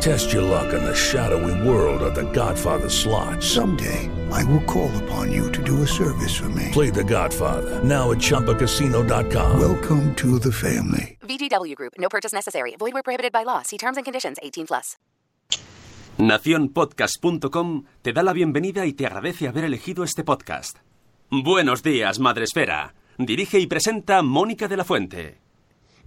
Test your luck in the shadowy world of The Godfather slot. Someday, I will call upon you to do a service for me. Play The Godfather now at ChumbaCasino.com. Welcome to the family. VGW Group. No purchase necessary. Void where prohibited by law. See terms and conditions. 18 plus. Naciónpodcast.com te da la bienvenida y te agradece haber elegido este podcast. Buenos días, Madre Esfera. Dirige y presenta Mónica de la Fuente.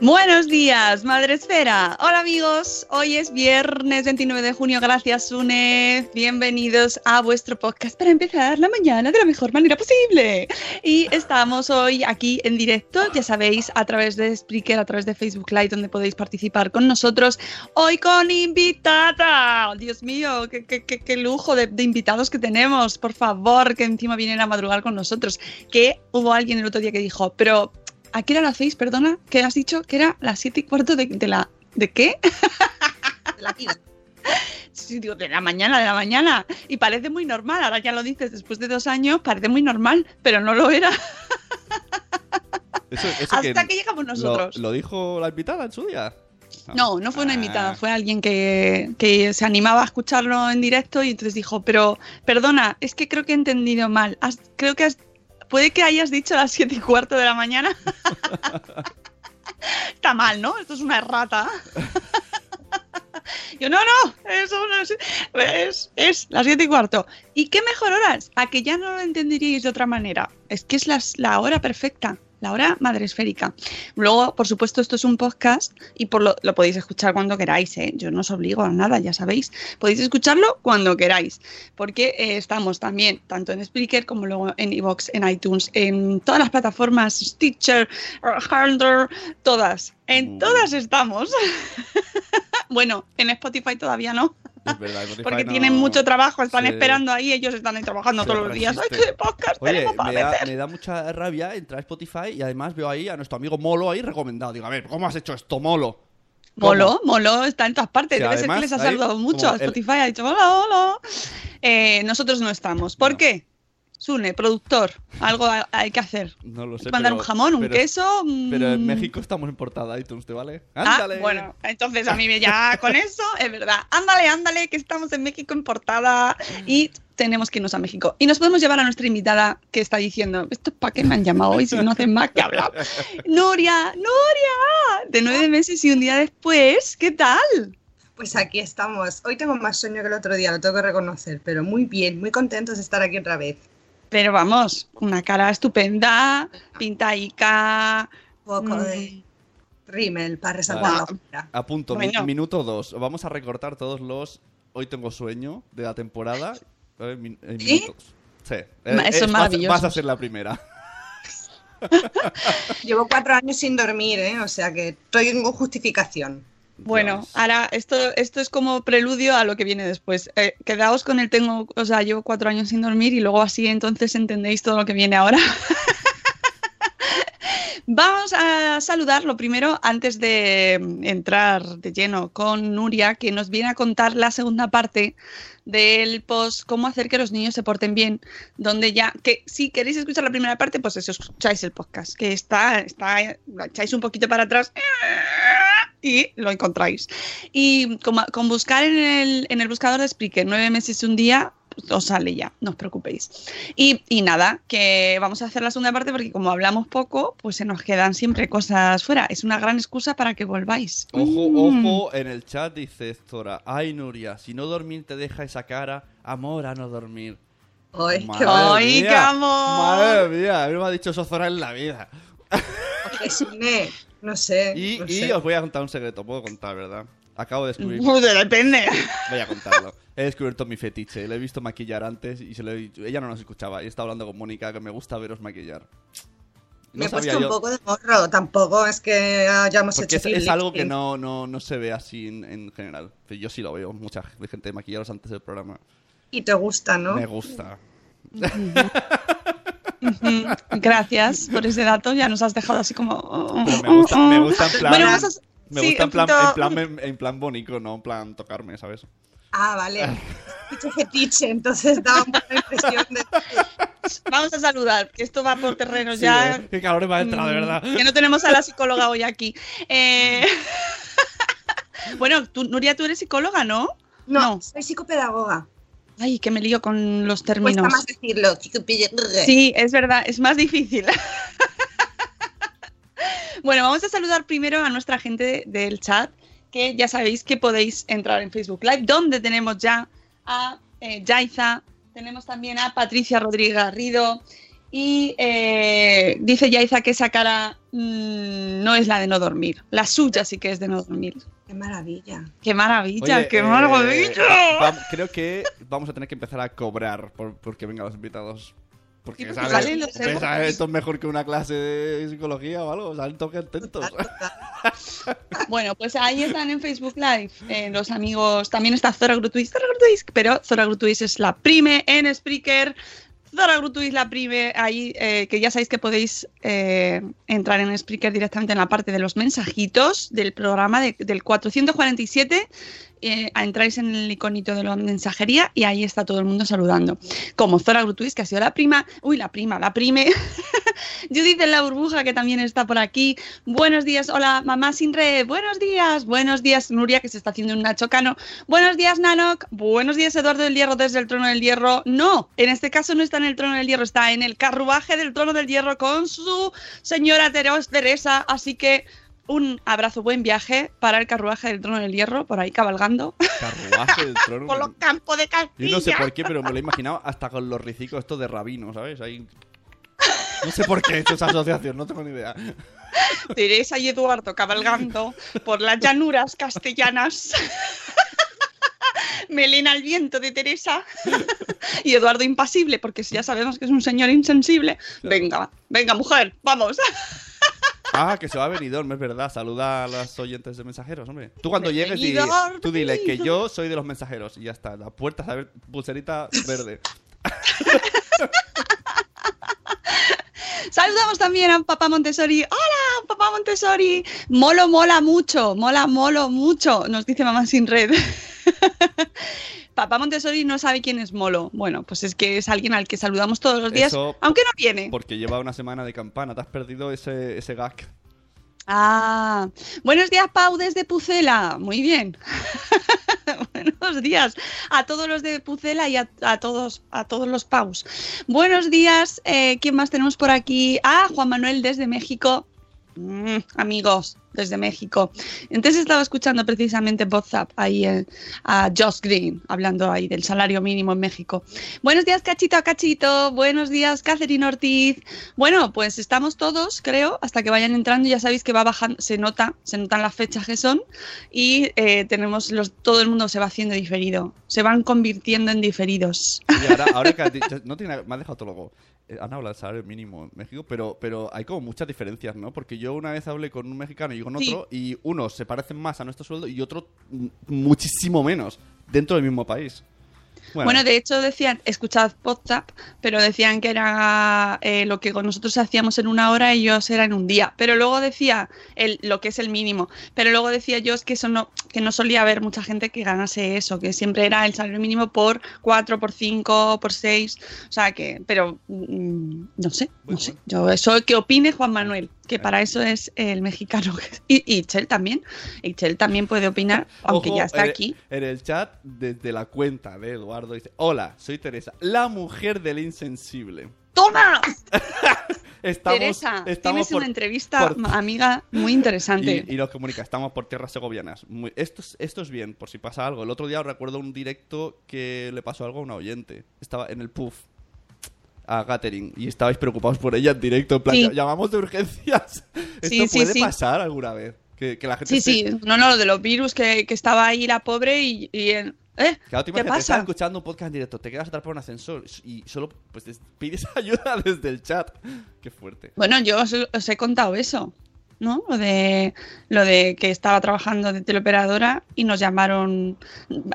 Buenos días, Madre Esfera. Hola amigos, hoy es viernes 29 de junio, gracias Sune. Bienvenidos a vuestro podcast para empezar la mañana de la mejor manera posible. Y estamos hoy aquí en directo, ya sabéis, a través de Spreaker, a través de Facebook Live, donde podéis participar con nosotros. Hoy con invitada. Dios mío, qué lujo de, de invitados que tenemos. Por favor, que encima vienen a madrugar con nosotros. Que hubo alguien el otro día que dijo, pero ¿A qué hora lo hacéis? Perdona, ¿qué has dicho? Que era las siete y cuarto de, de la... ¿De qué? de la vida. Sí, digo, de la mañana, de la mañana. Y parece muy normal, ahora ya lo dices, después de dos años, parece muy normal, pero no lo era. Eso- eso Hasta que llegamos nosotros. Lo, lo dijo la invitada en su día? No, no fue una Ah. invitada, fue alguien que, que se animaba a escucharlo en directo y entonces dijo, pero perdona, es que creo que he entendido mal. Has- creo que has, puede que hayas dicho las siete y cuarto de la mañana. Está mal, ¿no? Esto es una errata. Yo, no, no, eso no es, es, es las siete y cuarto. ¿Y qué mejor horas? A que ya no lo entenderíais de otra manera. Es que es las- la hora perfecta, la hora madre esférica. Luego, por supuesto, esto es un podcast y por lo, lo podéis escuchar cuando queráis, ¿eh? Yo no os obligo a nada, ya sabéis. Podéis escucharlo cuando queráis, porque eh, estamos también tanto en Spreaker como luego en iVoox, en iTunes, en todas las plataformas, Stitcher, Harder, todas. En todas estamos. bueno, en Spotify todavía no. Es verdad, Spotify Porque no- tienen mucho trabajo, están esperando ahí, ellos están ahí trabajando todos los días. ¡Ay, qué podcast Oye, para me da, meter! me da mucha rabia entrar a Spotify y además veo ahí a nuestro amigo Molo ahí recomendado. Digo, a ver, ¿cómo has hecho esto, Molo? ¿Cómo? Molo, Molo está en todas partes. Debe ser que les ha saludado mucho a el- Spotify. Ha dicho, hola, hola. Eh, nosotros no estamos. ¿Por qué? Sune, productor, algo ha- hay que hacer. No lo sé. Mandar pero- un jamón, un pero- queso. Pero en México estamos en portada iTunes, ¿te vale? Ah, ¡Ándale! bueno, entonces a mí me ya con eso, es verdad. Ándale, ándale, que estamos en México en portada y tenemos que irnos a México. Y nos podemos llevar a nuestra invitada que está diciendo, ¿esto para qué me han llamado hoy si no hacen más que hablar? Nuria, Nuria, de nueve meses y un día después, ¿qué tal? Pues aquí estamos. Hoy tengo más sueño que el otro día, lo tengo que reconocer, pero muy bien, muy contentos de estar aquí otra vez. Pero vamos, una cara estupenda, pintaica. Un poco mm, de rímel para resaltar Vale. la. A punto, Bueno. minuto dos. Vamos a recortar todos los Hoy tengo sueño de la temporada. eh, min- ¿Sí? minutos. Sí. Eh, Ma- eh, son vas- maravillosos. Vas a ser la primera. Llevo cuatro años sin dormir, ¿eh? O sea que tengo justificación. Bueno, Dios. ahora esto, esto es como preludio a lo que viene después. Eh, quedaos con el tengo, o sea, llevo cuatro años sin dormir y luego así entonces entendéis todo lo que viene ahora. Vamos a saludar lo primero antes de entrar de lleno con Nuria, que nos viene a contar la segunda parte del post Cómo hacer que los niños se porten bien, donde ya, que si queréis escuchar la primera parte, pues eso, escucháis el podcast, que está, está, lo echáis un poquito para atrás y lo encontráis. Y con, con buscar en el, en el buscador de Spreaker nueve meses y un día, pues, os sale ya, no os preocupéis. Y, y nada, que vamos a hacer la segunda parte porque como hablamos poco, pues se nos quedan siempre cosas fuera. Es una gran excusa para que volváis. Ojo, Mm. ojo, en el chat dice Zora, ay Nuria, si no dormir te deja esa cara, amor a no dormir. Ay, Madre qué ¡Ay, mía, qué amor! Madre mía, a mí me ha dicho eso Zora en la vida. No sé. Y, no y sé. os voy a contar un secreto, puedo contar, ¿verdad? Acabo de descubrir, Pues depende. voy a contarlo. He descubierto mi fetiche, le he visto maquillar antes y se lo he dicho. Ella no nos escuchaba y estaba hablando con Mónica que me gusta veros maquillar. No Me he puesto un poco de morro, tampoco es que hayamos Porque hecho es, es algo que no, no, no se ve así en, en general. Yo sí lo veo, mucha gente maquillaros antes del programa. Y te gusta, ¿no? Me gusta. Gracias por ese dato, ya nos has dejado así como... Pero me gusta, me gusta en plan. Bueno, vamos a- me sí, gusta en plan, poquito- en plan, en, en plan bonito, no en plan tocarme, ¿sabes? Ah, vale. Dicho fetiche, entonces daba una impresión de... Vamos a saludar, que esto va por terrenos Sí, ya... ¿eh? Qué calor me ha entrado, de Mm, verdad. Que no tenemos a la psicóloga hoy aquí. Eh, bueno, tú, Nuria, tú eres psicóloga, ¿no? No, No. soy psicopedagoga. Ay, que me lío con los Cuesta términos. más decirlo. Sí, es verdad, es más difícil. bueno, vamos a saludar primero a nuestra gente del chat, que ya sabéis que podéis entrar en Facebook Live, donde tenemos ya a eh, Yaiza, tenemos también a Patricia Rodríguez Garrido, y eh, dice Yaiza que esa cara mm, no es la de no dormir, la suya sí que es de no dormir. Qué maravilla. ¡Qué maravilla! Oye, ¡Qué eh, maravilla! va- creo que vamos a tener que empezar a cobrar por, porque vengan los invitados. Porque, Sí, porque ¿sabes? salen los. ¿sabes? Esto es mejor que una clase de psicología o algo. Salen todos contentos. Bueno, pues ahí están en Facebook Live eh, los amigos. También está Zora Grutuis, Zora Grutuis, pero Zora Grutuis es la prime en Spreaker. Zora Grutuis la prime ahí, eh, que ya sabéis que podéis eh, entrar en Spreaker directamente en la parte de los mensajitos del programa de- del 447. Eh, entráis en el iconito de la mensajería y ahí está todo el mundo saludando. Como Zora Grutuis, que ha sido la prima, uy, la prima, la prime, Judith de la burbuja, que también está por aquí. Buenos días, hola, mamá sin red. Buenos días, buenos días, Nuria, que se está haciendo un Nacho Cano. Buenos días, Nanok. Buenos días, Eduardo del Hierro, desde el Trono del Hierro. No, en este caso no está en el Trono del Hierro, está en el carruaje del Trono del Hierro con su señora Teresa. Así que un abrazo, buen viaje para el carruaje del Trono del Hierro, por ahí cabalgando Carruaje del trono. por los campos de Castilla. Yo no sé por qué, pero me lo he imaginado hasta con los ricicos estos de rabino, ¿sabes? Ahí... No sé por qué he hecho esa asociación, no tengo ni idea. Teresa y Eduardo cabalgando por las llanuras castellanas. Melena al viento de Teresa y Eduardo impasible, porque ya sabemos que es un señor insensible. Venga, venga, mujer, vamos. Ah, que se va a Benidorm, es verdad. Saluda a los oyentes de mensajeros, hombre. Tú cuando llegues, di- Benidorm, tú dile que yo soy de los mensajeros y ya está. La puerta, a ver, pulserita verde. Saludamos también a Papá Montessori. ¡Hola, Papá Montessori! Molo, mola mucho, mola, molo mucho, nos dice Mamá Sin Red. Papá Montessori no sabe quién es Molo. Bueno, pues es que es alguien al que saludamos todos los días, Eso- aunque no viene. Porque lleva una semana de campana. Te has perdido ese, ese gag. Ah, buenos días, Pau, desde Pucela. Muy bien. buenos días a todos los de Pucela y a, a todos, a todos los Paus. Buenos días. eh, ¿Quién más tenemos por aquí? Ah, Juan Manuel desde México. Mm, amigos, desde México. Entonces estaba escuchando precisamente WhatsApp ahí eh, a Josh Green, hablando ahí del salario mínimo en México. Buenos días, Cachito a Cachito. Buenos días, Catherine Ortiz. Bueno, pues estamos todos, creo, hasta que vayan entrando. Ya sabéis que va bajando, se nota, se notan las fechas que son y eh, tenemos los, todo el mundo se va haciendo diferido. Se van convirtiendo en diferidos. Y ahora, que has dicho- no tiene, me ha dejado todo loco. Eh, Han hablado del salario mínimo en México, pero, pero hay como muchas diferencias, ¿no? Porque yo una vez hablé con un mexicano y con Sí. otro, y unos se parecen más a nuestro sueldo y otro mm, muchísimo menos dentro del mismo país. Bueno, de hecho decían, escuchad WhatsApp, pero decían que era eh, lo que nosotros hacíamos en una hora, ellos era en un día. Pero luego decía el, lo que es el mínimo. Pero luego decía yo que eso no, que no solía haber mucha gente que ganase eso, que siempre era el salario mínimo por cuatro, por cinco, por seis. O sea que, pero mm, no sé, no sé. Yo eso que opine Juan Manuel, que para eso es el mexicano. Y, y Chel también. Y Chel también puede opinar, aunque Ojo, ya está en- aquí. En el chat, desde la cuenta de Eduardo, dice: Hola, soy Teresa, la mujer del insensible. ¡Toma! Estamos, Teresa, estamos tienes por- una entrevista, por- amiga, muy interesante. Y, y nos comunica, estamos por tierras segovianas. Muy- esto, es, esto es bien, por si pasa algo. El otro día recuerdo un directo que le pasó algo a una oyente. Estaba en el puff a Gathering y estabais preocupados por ella en directo. En plan, Sí. "Ya- llamamos de urgencias. ¿Esto Sí, sí, puede sí. pasar alguna vez? Que, que la gente Sí, esté- sí, no, no, lo de los virus, que, que estaba ahí la pobre y, y en- ¿eh? Claro, ¿Qué pasa? estás escuchando un podcast en directo, te quedas atrás por un ascensor y solo pues, pides ayuda desde el chat. Qué fuerte. Bueno, yo os, os he contado eso, ¿no? Lo de, lo de que estaba trabajando de teleoperadora y nos llamaron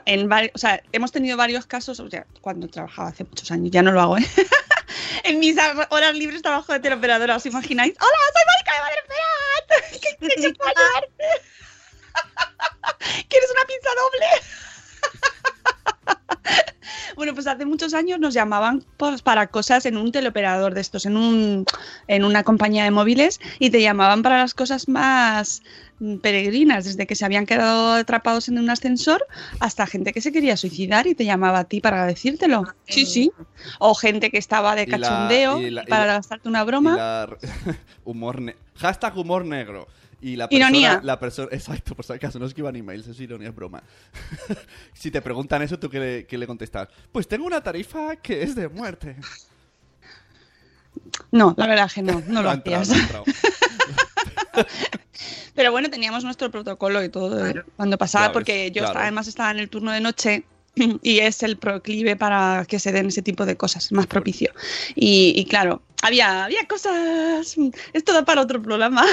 en varios, o sea, hemos tenido varios casos, o sea, cuando trabajaba hace muchos años, ya no lo hago, ¿eh? en mis horas libres trabajo de teleoperadora, ¿os imagináis? ¡Hola, soy Mónica de Madre Esperat! ¿Qué quieres para hace muchos años nos llamaban pues, para cosas en un teleoperador de estos, en, un, en una compañía de móviles, y te llamaban para las cosas más mm, peregrinas, desde que se habían quedado atrapados en un ascensor hasta gente que se quería suicidar y te llamaba a ti para decírtelo. Sí, sí. O gente que estaba de Y la- cachondeo y la- y para la- gastarte una broma. humor Hashtag humor negro. Y la Ironía. persona, la persona, exacto, por si acaso, no escriban emails, es ironía, es broma. si te preguntan eso, ¿tú qué le, qué le contestas? Pues tengo una tarifa que es de muerte. No, la verdad que no, no lo entrado, hacías. Pero bueno, teníamos nuestro protocolo y todo eh, Claro. cuando pasaba, porque yo claro. estaba- además estaba en el turno de noche y es el proclive para que se den ese tipo de cosas, más propicio. Y, y claro, había, había cosas. Esto da para otro programa.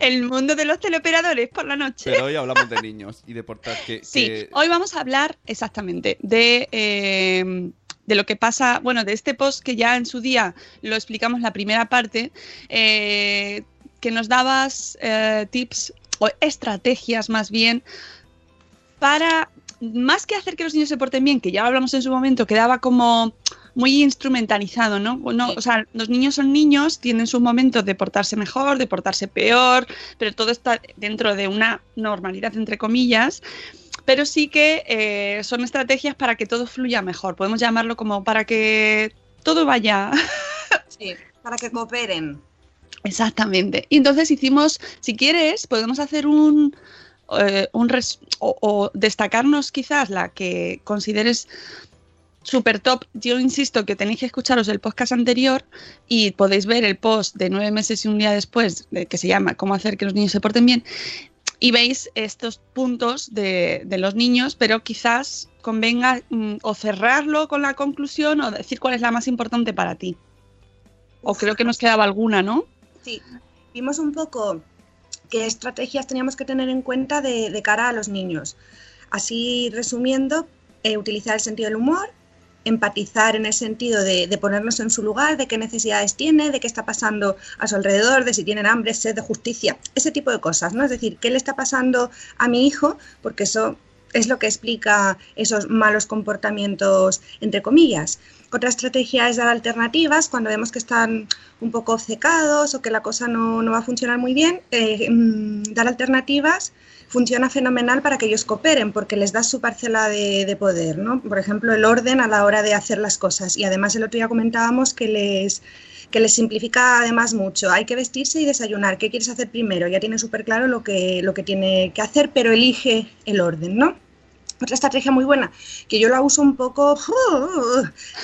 El mundo de los teleoperadores por la noche. Pero hoy hablamos de niños y de portar que... Sí, que- hoy vamos a hablar exactamente de, eh, de lo que pasa, bueno, de este post que ya en su día lo explicamos la primera parte, eh, que nos dabas eh, tips o estrategias más bien para, más que hacer que los niños se porten bien, que ya lo hablamos en su momento, quedaba como muy instrumentalizado, ¿no? No, O sea, los niños son niños, tienen sus momentos de portarse mejor, de portarse peor, pero todo está dentro de una normalidad, entre comillas. Pero sí que eh, son estrategias para que todo fluya mejor. Podemos llamarlo como para que todo vaya Sí, para que cooperen. Exactamente. Y entonces hicimos, si quieres, podemos hacer un, eh, un res- o, o destacarnos quizás la que consideres super top. Yo insisto que tenéis que escucharos el podcast anterior y podéis ver el post de nueve meses y un día después, de- que se llama Cómo hacer que los niños se porten bien. Y veis estos puntos de, los niños, pero quizás convenga mm, o cerrarlo con la conclusión o decir cuál es la más importante para ti. O creo que nos quedaba alguna, ¿no? Sí, vimos un poco qué estrategias teníamos que tener en cuenta de, de cara a los niños. Así, resumiendo, eh, utilizar el sentido del humor, empatizar en el sentido de, ponernos en su lugar, de qué necesidades tiene, de qué está pasando a su alrededor, de si tienen hambre, sed de justicia, ese tipo de cosas, ¿no? Es decir, qué le está pasando a mi hijo, porque eso es lo que explica esos malos comportamientos, entre comillas. Otra estrategia es dar alternativas cuando vemos que están un poco obcecados o que la cosa no, no va a funcionar muy bien. eh, mm, dar alternativas funciona fenomenal para que ellos cooperen porque les da su parcela de, de poder, ¿no? Por ejemplo, el orden a la hora de hacer las cosas. Y además el otro día comentábamos que les, que les simplifica además mucho. Hay que vestirse y desayunar. ¿Qué quieres hacer primero? Ya tiene súper claro lo que, lo que tiene que hacer, pero elige el orden, ¿no? Otra estrategia muy buena, que yo la uso un poco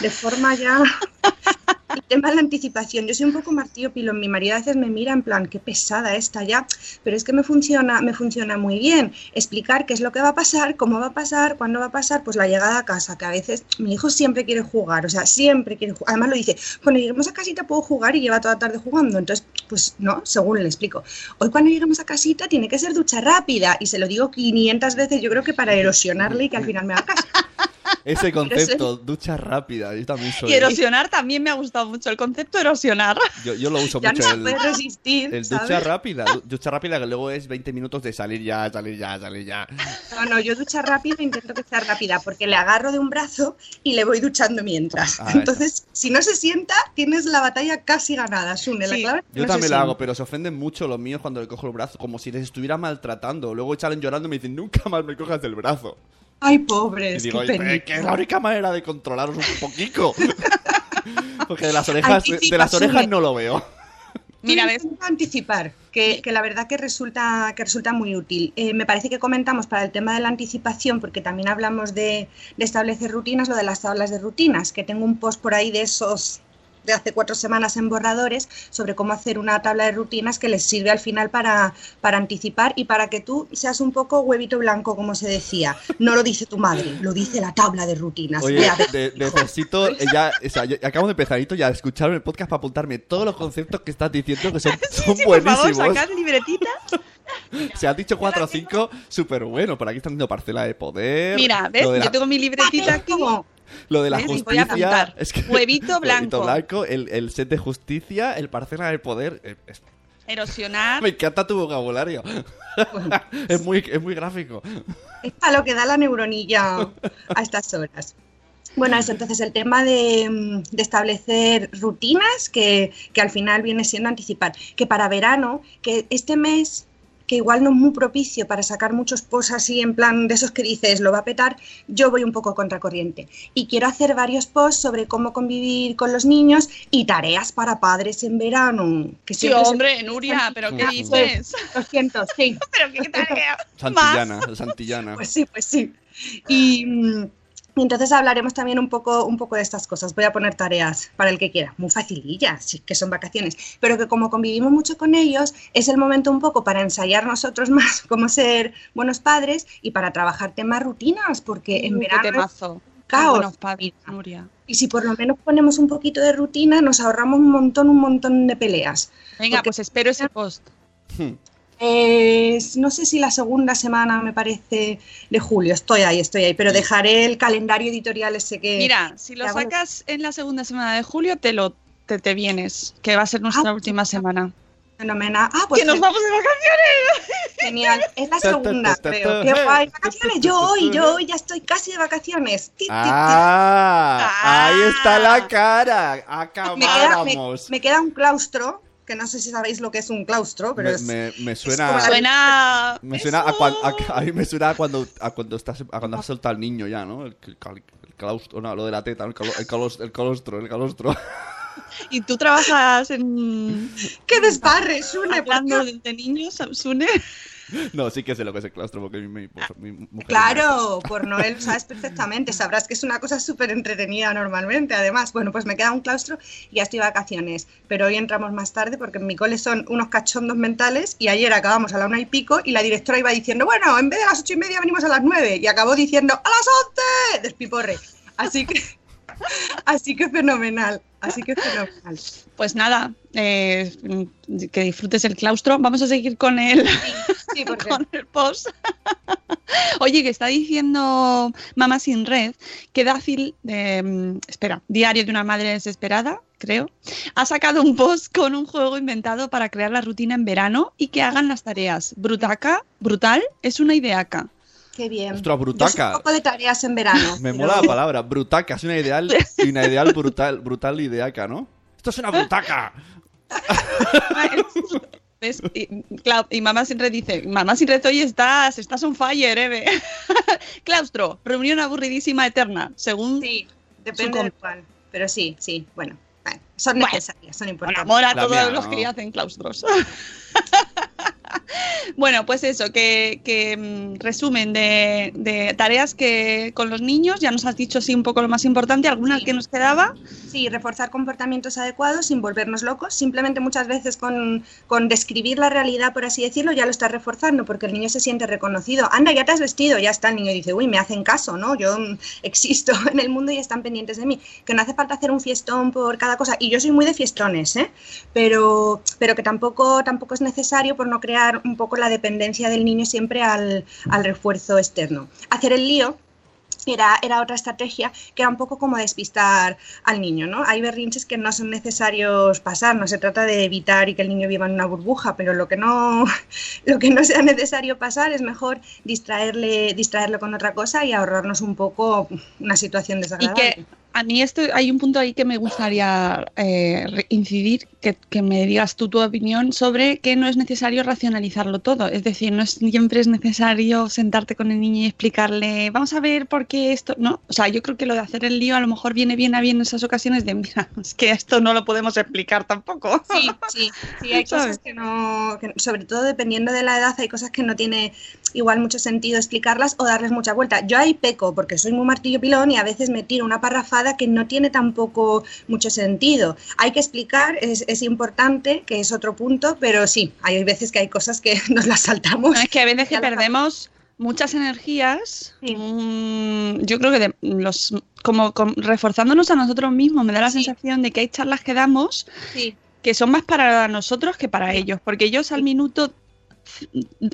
de forma ya... El tema de la anticipación. Yo soy un poco martillo pilón. Mi marido a veces me mira en plan, qué pesada esta ya. Pero es que me funciona, me funciona muy bien. Explicar qué es lo que va a pasar, cómo va a pasar, cuándo va a pasar, pues la llegada a casa, que a veces mi hijo siempre quiere jugar, o sea, siempre quiere jugar. Además lo dice, cuando lleguemos a casita puedo jugar y lleva toda la tarde jugando. Entonces, pues no, según le explico. Hoy cuando lleguemos a casita tiene que ser ducha rápida. Y se lo digo 500 veces, yo creo que para erosionarle y que al final me haga caso. Ese concepto, ducha rápida. Yo también soy. Y erosionar también me ha gustado mucho. El concepto erosionar. Yo, yo lo uso Ya mucho. no el, resistir. el ¿sabes? ducha rápida. du- Ducha rápida que luego es 20 minutos de salir ya, salir ya, salir ya. No, no, yo ducha rápido intento que sea rápida porque le agarro de un brazo y le voy duchando mientras. Ah, Entonces, si no se sienta, tienes la batalla casi ganada, Sune. La Sí. clave es que Yo no también lo sienta. hago, pero se ofenden mucho los míos cuando le cojo el brazo, como si les estuviera maltratando. Luego salen llorando y me dicen, nunca más me cojas del brazo. Ay, Y pobres, digo, qué "Pero pena. es que es la única manera de controlaros un poquito. Porque de las orejas, de, las orejas no lo veo. Mira, ves. anticipar, que, que la verdad que resulta, que resulta muy útil. Eh, me parece que comentamos para el tema de la anticipación, porque también hablamos de, de establecer rutinas, lo de las tablas de rutinas, que tengo un post por ahí de esos de hace cuatro semanas en borradores sobre cómo hacer una tabla de rutinas que les sirve al final para, para anticipar y para que tú seas un poco huevito blanco, como se decía. No lo dice tu madre, lo dice la tabla de rutinas. Oye, Ve a ver. de- necesito ya, o sea, yo- acabo de empezar ya a escuchar el podcast para apuntarme todos los conceptos que estás diciendo que son, son Sí, por favor, buenísimos. sacad libretita. Se han dicho cuatro o cinco súper buenos. Por aquí están diciendo parcela de poder. Mira, ¿ves? De la, Yo tengo mi libretita aquí. Como, lo de la ¿ves? Voy a justicia. Es que, Huevito blanco. blanco, el, el set de justicia, el parcela de poder. eh, es- Erosionar. me encanta tu vocabulario. es, muy, es muy gráfico. es a lo que da la neuronilla a estas horas. Bueno, eso, entonces el tema de, mm, de establecer rutinas, que, que al final viene siendo anticipar, que para verano, que este mes, que igual no es muy propicio para sacar muchos posts así en plan de esos que dices, lo va a petar, yo voy un poco contracorriente. Y quiero hacer varios posts sobre cómo convivir con los niños y tareas para padres en verano. Que Sí, siempre se- hombre, Nuria, ¿pero qué dices? Lo siento, sí. ¿Pero qué tarea? Santillana, Santillana. Pues sí, pues sí. Y, mm, y entonces hablaremos también un poco, un poco de estas cosas. Voy a poner tareas para el que quiera, muy facilillas, sí, que son vacaciones. Pero que como convivimos mucho con ellos, es el momento un poco para ensayar nosotros más cómo ser buenos padres y para trabajar temas rutinas, porque en Uh, qué verano es temazo. caos. Buenos padres, Nuria. Y si por lo menos ponemos un poquito de rutina, nos ahorramos un montón, un montón de peleas. Venga, Porque- pues espero ese post. Eh, no sé si la segunda semana, me parece, de julio. Estoy ahí, estoy ahí, pero dejaré el calendario editorial ese que... Mira, si lo sacas en la segunda semana de julio, te lo te, te vienes, que va a ser nuestra Ah, última semana. Fenomenal. Ah, pues ¡Que nos vamos de vacaciones! genial. Es la segunda, creo. Qué guay. Vacaciones. Yo hoy, yo hoy ya estoy casi de vacaciones. ¡Ah! Ahí está la cara. me, queda, me- Acabáramos. me queda un claustro, que no sé si sabéis lo que es un claustro, pero Me, es... me- suena. Me suena a, cuan- a, a mí me suena a cuando, a cuando estás a cuando has soltado al niño ya, ¿no? El, el cal- el claustro, no, lo de la teta, el, calo- el, calos- el calostro, el calostro. ¿Y tú trabajas en. ¡Qué desbarre, Sune! hablando de niños, Sune? No, sí que sé lo que es el claustro porque mi, mi- mi mujer. Claro, por Noel sabes perfectamente. Sabrás que es una cosa súper entretenida normalmente. Además, bueno, pues me queda un claustro y ya estoy de vacaciones. Pero hoy entramos más tarde porque en mi cole son unos cachondos mentales y ayer acabamos a la una y pico y la directora iba diciendo, bueno, en vez de las ocho y media venimos a las nueve y acabó diciendo, ¡a las once! Despiporre. Así que, así que fenomenal. Así que fenomenal. Pues nada, eh, que disfrutes el claustro. Vamos a seguir con el, Sí, porque con el post. Oye, que está diciendo Mamá Sin Red que Dácil, de, mm, espera, Diario de una Madre Desesperada, creo, ha sacado un post con un juego inventado para crear la rutina en verano y que hagan las tareas. Brutaca, brutal, es una ideaca. qué bien. Ostras, Yo soy brutaca. un poco de tareas en verano. Me pero- mola la palabra, brutaca, es una ideal, y una ideal brutal, brutal ideaca, ¿no? Esto es una brutaca. ¿Ves? Y, Clau- y mamá sin red dice, mamá sin red hoy estás, estás on fire, Eve. Claustro, reunión aburridísima eterna, según Sí, depende Su de cuál. Pero sí, sí, bueno. son Bueno. necesarias, son importantes. amor a todos mía, los ¿no? que hacen claustros. bueno, pues eso, que, que, mm, resumen de, de tareas que con los niños, ya nos has dicho sí un poco lo más importante, alguna Sí. que nos quedaba. Sí, reforzar comportamientos adecuados sin volvernos locos. Simplemente muchas veces con, con describir la realidad, por así decirlo, ya lo estás reforzando porque el niño se siente reconocido. Anda, ya te has vestido, ya está. El niño dice, uy, me hacen caso, ¿no? Yo mm, existo en el mundo y están pendientes de mí. Que no hace falta hacer un fiestón por cada cosa. Y yo soy muy de fiestones, ¿eh? Pero, pero que tampoco, tampoco es necesario por no crear un poco la dependencia del niño siempre al, al refuerzo externo. Hacer el lío era, era otra estrategia que era un poco como despistar al niño, ¿no? Hay berrinches que no son necesarios pasar, no se trata de evitar y que el niño viva en una burbuja, pero lo que no, lo que no sea necesario pasar es mejor distraerle, distraerlo con otra cosa y ahorrarnos un poco una situación Y desagradable. que a mí esto hay un punto ahí que me gustaría eh, incidir, que, que me digas tú tu opinión sobre que no es necesario racionalizarlo todo. Es decir, no es, siempre es necesario sentarte con el niño y explicarle, vamos a ver por qué esto. No, o sea, yo creo que lo de hacer el lío a lo mejor viene bien a bien en esas ocasiones de, mira, es que esto no lo podemos explicar tampoco. Sí, sí, sí, hay ¿Sabes? cosas que no, que- sobre todo dependiendo de la edad, hay cosas que no tiene igual mucho sentido explicarlas o darles mucha vuelta. Yo ahí peco porque soy muy martillo pilón y a veces me tiro una parrafada que no tiene tampoco mucho sentido. Hay que explicar, es, es importante, que es otro punto, pero sí, hay veces que hay cosas que nos las saltamos. No, es que a veces que perdemos muchas energías, Sí. mm, yo creo que de- los, como, com- reforzándonos a nosotros mismos, me da la Sí. sensación de que hay charlas que damos Sí, que son más para nosotros que para ellos, porque ellos al minuto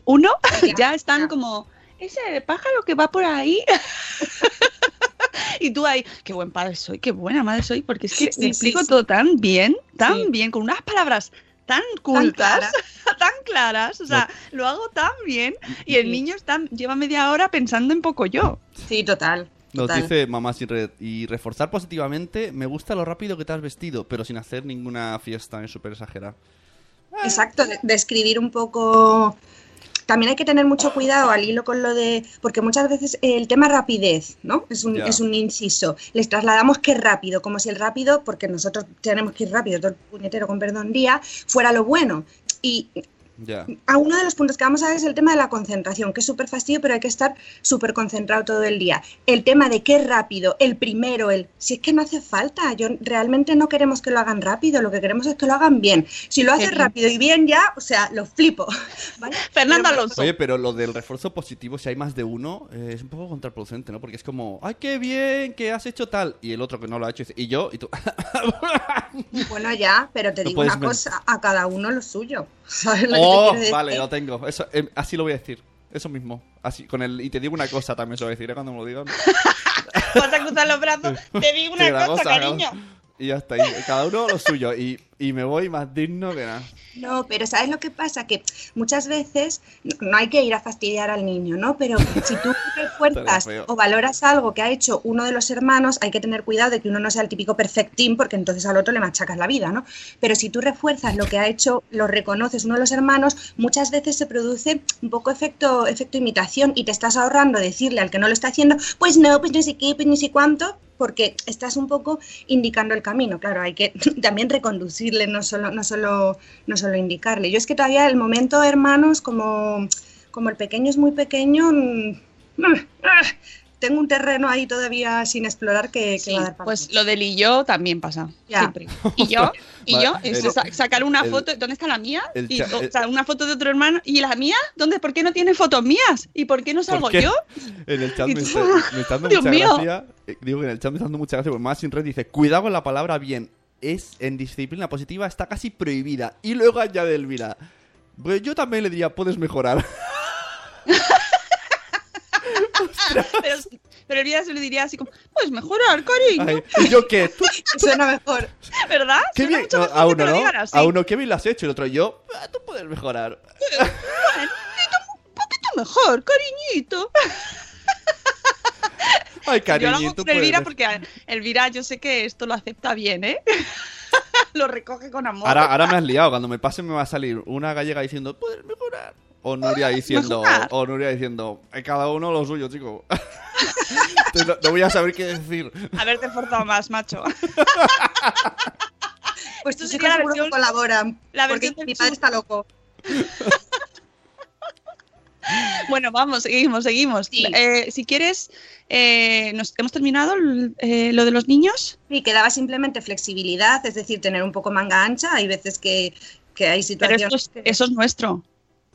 uno Ya, ya están ya. como, ese pájaro que va por ahí. y tú ahí, qué buen padre soy, qué buena madre soy, porque es que Sí, te sí, explico sí. todo tan bien, tan Sí. bien, con unas palabras tan cultas, claras. tan claras, o sea, lo hago tan bien y el Sí. niño está, lleva media hora pensando en poco yo. sí, total. Nos total. dice mamá sin red. Y reforzar positivamente, me gusta lo rápido que te has vestido, pero sin hacer ninguna fiesta, es súper exagerada. Exacto, de- describir un poco. También hay que tener mucho cuidado al hilo con lo de. Porque muchas veces el tema rapidez, ¿no? Es un, es un inciso. Les trasladamos que rápido, como si el rápido, porque nosotros tenemos que ir rápido todo el puñetero, con perdón, día, fuera lo bueno. Y Ya. a uno de los puntos que vamos a ver es el tema de la concentración, que es súper fastidio, pero hay que estar súper concentrado todo el día. El tema de qué rápido, el primero, el... Si es que no hace falta, yo realmente no queremos que lo hagan rápido, lo que queremos es que lo hagan bien. Si lo haces rápido y bien ya, o sea, lo flipo. ¿vale? Fernando Alonso. Oye, pero lo del refuerzo positivo, si hay más de uno, eh, es un poco contraproducente, ¿no? Porque es como, ¡ay, qué bien que has hecho tal! Y el otro que no lo ha hecho dice, ¿y yo? Y tú, Bueno, ya, pero te No digo una cosa, a cada uno lo suyo. ¿Sabes te ¡Oh! Vale, lo tengo. Eso, eh, así lo voy a decir. Eso mismo. Así, con el, y te digo una cosa también, se lo deciré cuando me lo digan. Vas a cruzar los brazos, te digo una Sí, la cosa, cosa, cariño. Y ya está. y cada uno lo suyo. Y, y me voy más digno que nada. No, pero ¿sabes lo que pasa? Que muchas veces no, hay que ir a fastidiar al niño, ¿no? Pero si tú refuerzas o valoras algo que ha hecho uno de los hermanos, hay que tener cuidado de que uno no sea el típico perfectín, porque entonces al otro le machacas la vida, ¿no? Pero si tú refuerzas lo que ha hecho, lo reconoces uno de los hermanos, muchas veces se produce un poco efecto, efecto imitación y te estás ahorrando decirle al que no lo está haciendo, pues no, pues no sé qué, pues no sé cuánto, porque estás un poco indicando el camino. Claro, hay que también reconducirle, no solo, no solo, no solo indicarle. Yo es que todavía el momento, hermanos, como, como el pequeño es muy pequeño, mm, tengo un terreno ahí todavía sin explorar que, que Sí, va a dar para pues lo del y yo también pasa. Ya. Siempre. Y yo, y Vale, yo, es el- sa- sacar una el- foto, ¿dónde está la mía? el Y, o sea, una foto de otro hermano. ¿Y la mía? ¿Dónde? ¿Por qué no tiene fotos mías? ¿Y por qué no salgo qué? yo? En el chat está, me está dando Dios mucha mío. gracia. eh, Digo que en el chat me está dando mucha gracia porque más sin red dice, cuidado con la palabra bien. Es en disciplina positiva, está casi prohibida. Y luego añade Elvira. Pues yo también le diría, puedes mejorar. Pero, pero el vida se le diría así como, pues mejorar, cariño. Ay, ¿Y yo qué? ¿Tú, Suena mejor. ¿Verdad? qué Suena bien? mucho mejor a uno, ¿no? digan. A uno, qué bien lo has hecho. Y el otro, yo, "Ah, tú puedes mejorar. Un poquito mejor, cariñito. Ay, yo lo hago cariñito, con puedes Elvira porque Elvira yo sé que esto lo acepta bien, ¿eh? lo recoge con amor. Ahora, ahora me has liado. Cuando me pase me va a salir una gallega diciendo, puedes mejorar. O Nuria diciendo, o Nuria diciendo, "Eh, cada uno lo suyo, chico. No, no voy a saber qué decir. Haberte forzado más, macho. Pues tus sería hijos la seguro que versión- colaboran. la versión mi padre está loco. Bueno, vamos, seguimos, seguimos. Sí. Eh, si quieres, eh, nos, ¿hemos terminado eh, lo de los niños? Sí, quedaba simplemente flexibilidad, es decir, tener un poco manga ancha. Hay veces que, que hay Pero situaciones... esto es, eso es nuestro.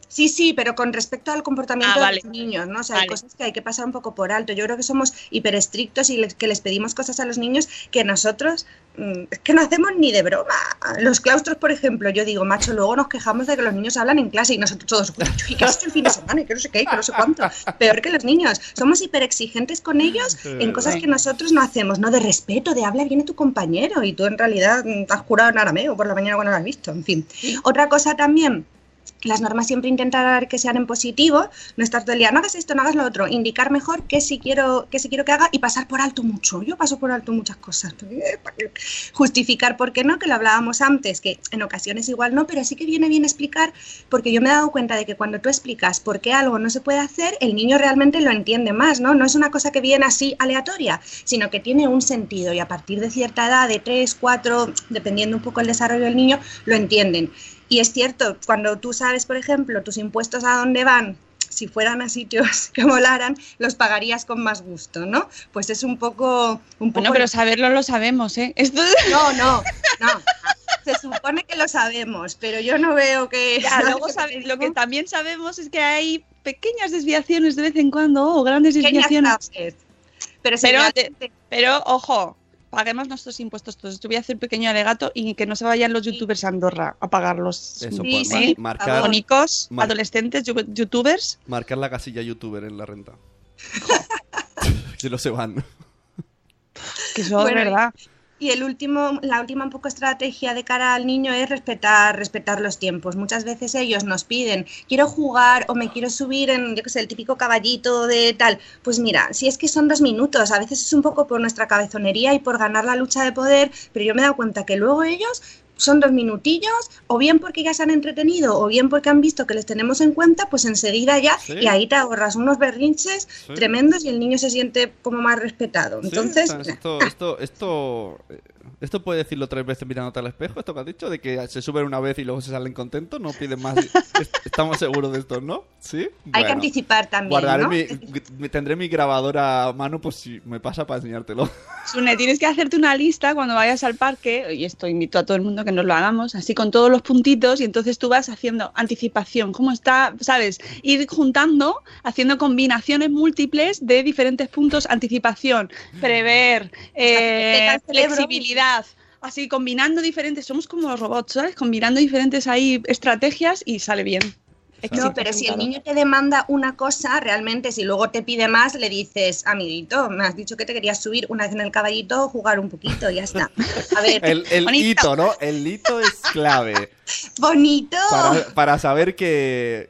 Sí, sí, pero con respecto al comportamiento Ah, vale. de los niños, ¿no? O sea, hay cosas que hay que pasar un poco por alto. Yo creo que somos hiper estrictos y les- que les pedimos cosas a los niños que nosotros mm, es que no hacemos ni de broma. Los claustros, por ejemplo, yo digo, macho, luego nos quejamos de que los niños hablan en clase y nosotros todos, "Uy, ¿y qué has hecho el fin de semana? Y que no sé qué, y que no sé cuánto. Peor que los niños. Somos hiper exigentes con ellos en cosas que nosotros no hacemos, ¿no? De respeto, de habla bien a tu compañero y tú en realidad mm, te has curado en arameo por la mañana cuando lo has visto, en fin. Otra cosa también las normas siempre intentar que sean en positivo, no estar todo el día, no hagas esto, no hagas lo otro, indicar mejor qué sí quiero, qué sí quiero que haga y pasar por alto mucho. Yo paso por alto muchas cosas. Eh, Justificar por qué no, que lo hablábamos antes, que en ocasiones igual no, pero sí que viene bien explicar, porque yo me he dado cuenta de que cuando tú explicas por qué algo no se puede hacer, el niño realmente lo entiende más, ¿no? No es una cosa que viene así aleatoria, sino que tiene un sentido y a partir de cierta edad, de 3, 4, dependiendo un poco el desarrollo del niño, lo entienden. Y es cierto, cuando tú sabes, por ejemplo, tus impuestos a dónde van, si fueran a sitios que molaran, los pagarías con más gusto, ¿no? Pues es un poco... Un poco Bueno, pero saberlo lo sabemos, ¿eh? Esto No, no, no. Se supone que lo sabemos, pero yo no veo que... Ya, luego sabe- lo que también sabemos es que hay pequeñas desviaciones de vez en cuando o grandes desviaciones. Pero, Pero, pero ojo, paguemos nuestros impuestos todos. Te voy a hacer un pequeño alegato y que no se vayan los youtubers a Andorra a pagarlos. Eso, Sí, sí, marcar, Mar- adolescentes, youtubers. marcar la casilla youtuber en la renta. que no se van. Que eso Bueno, es verdad. Y el último, la última un poco estrategia de cara al niño es respetar, respetar los tiempos. Muchas veces ellos nos piden, quiero jugar o me quiero subir en, yo qué sé, el típico caballito de tal. Pues mira, si es que son dos minutos, a veces es un poco por nuestra cabezonería y por ganar la lucha de poder, pero yo me he dado cuenta que luego ellos son dos minutillos, o bien porque ya se han entretenido, o bien porque han visto que les tenemos en cuenta, pues enseguida ya, Sí. y ahí te ahorras unos berrinches Sí. tremendos y el niño se siente como más respetado. Entonces, esto, esto, esto, eh, esto puede decirlo tres veces mirándote al espejo, esto que has dicho, de que se suben una vez y luego se salen contentos, no piden más. Est- Estamos seguros de esto, ¿no? Sí. hay que anticipar también. Guardaré ¿no? mi, tendré mi grabadora a mano por si me pasa para enseñártelo. Sune, tienes que hacerte una lista cuando vayas al parque, y esto invito a todo el mundo que nos lo hagamos, así con todos los puntitos, y entonces tú vas haciendo anticipación, cómo está, ¿sabes? Ir juntando, haciendo combinaciones múltiples de diferentes puntos, anticipación, prever, eh, cerebro. flexibilidad. Así combinando diferentes, somos como los robots, ¿sabes? Combinando diferentes ahí estrategias y sale bien. No, pero si el niño te demanda una cosa, realmente, si luego te pide más, le dices, amiguito, me has dicho que te querías subir una vez en el caballito, jugar un poquito, ya está. A ver, El, el Bonito. hito, ¿no? El hito es clave bonito. para, para saber que,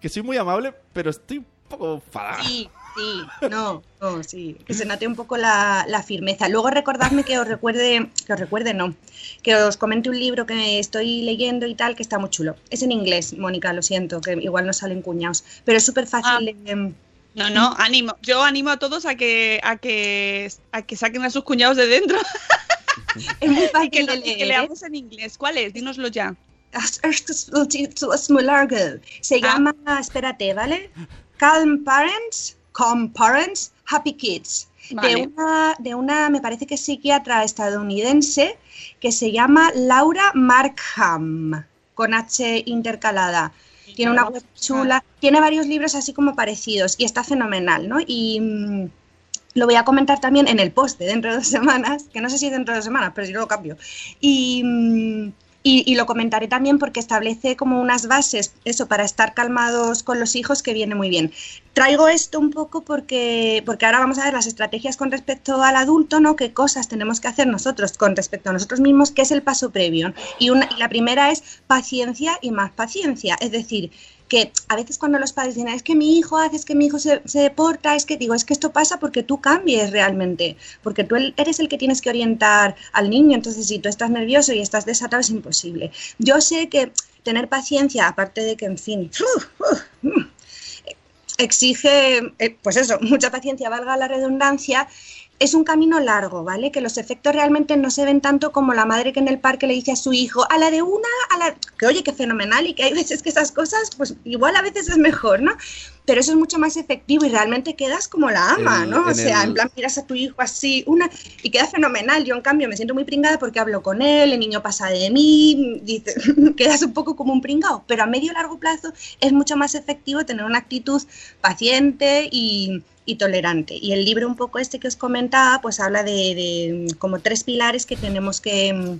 que soy muy amable, pero estoy un poco enfadado. Sí, sí, no, no, sí. Que se note un poco la, la firmeza. Luego recordadme que os recuerde, que os recuerde, no, que os comente un libro que estoy leyendo y tal, que está muy chulo. Es en inglés, Mónica, lo siento, que igual no salen cuñados, pero es súper fácil de... No, no, animo. Yo animo a todos a que, a que, a que saquen a sus cuñados de dentro Es muy y que, fácil lo- y que leer. ¿eh? leamos en inglés. ¿Cuál es? Dínoslo ya. Es muy largo. Se Ah. llama, espérate, ¿vale? Calm Parents, Calm Parents, Happy Kids. De, una, de una, me parece que es psiquiatra estadounidense que se llama Laura Markham, con H intercalada. Tiene una web chula, tiene varios libros así como parecidos y está fenomenal, ¿no? Y mm, lo voy a comentar también en el post de dentro de dos semanas, que no sé si dentro de dos semanas, pero yo lo cambio. Y, mm, y, y lo comentaré también porque establece como unas bases, eso, para estar calmados con los hijos, que viene muy bien. Traigo esto un poco porque, porque ahora vamos a ver las estrategias con respecto al adulto, ¿no? Qué cosas tenemos que hacer nosotros con respecto a nosotros mismos, que es el paso previo. Y, una, y la primera es paciencia y más paciencia. Es decir, que a veces cuando los padres dicen, es que mi hijo hace, es que mi hijo se, se deporta, es que digo, es que esto pasa porque tú cambies realmente, porque tú eres el que tienes que orientar al niño, entonces si tú estás nervioso y estás desatado es imposible. Yo sé que tener paciencia, aparte de que, en fin, exige, eh, pues eso, mucha paciencia, valga la redundancia, es un camino largo, ¿vale? Que los efectos realmente no se ven tanto como la madre que en el parque le dice a su hijo, a la de una, a la... que oye, qué fenomenal y que hay veces que esas cosas, pues igual a veces es mejor, ¿no? Pero eso es mucho más efectivo y realmente quedas como la ama, El- ¿no? O sea, el- en plan miras a tu hijo así, una, y queda fenomenal. Yo en cambio me siento muy pringada porque hablo con él, el niño pasa de mí, dice, quedas un poco como un pringado, pero a medio y largo plazo es mucho más efectivo tener una actitud paciente y, y tolerante. Y el libro un poco este que os comentaba, pues habla de, de como tres pilares que tenemos que,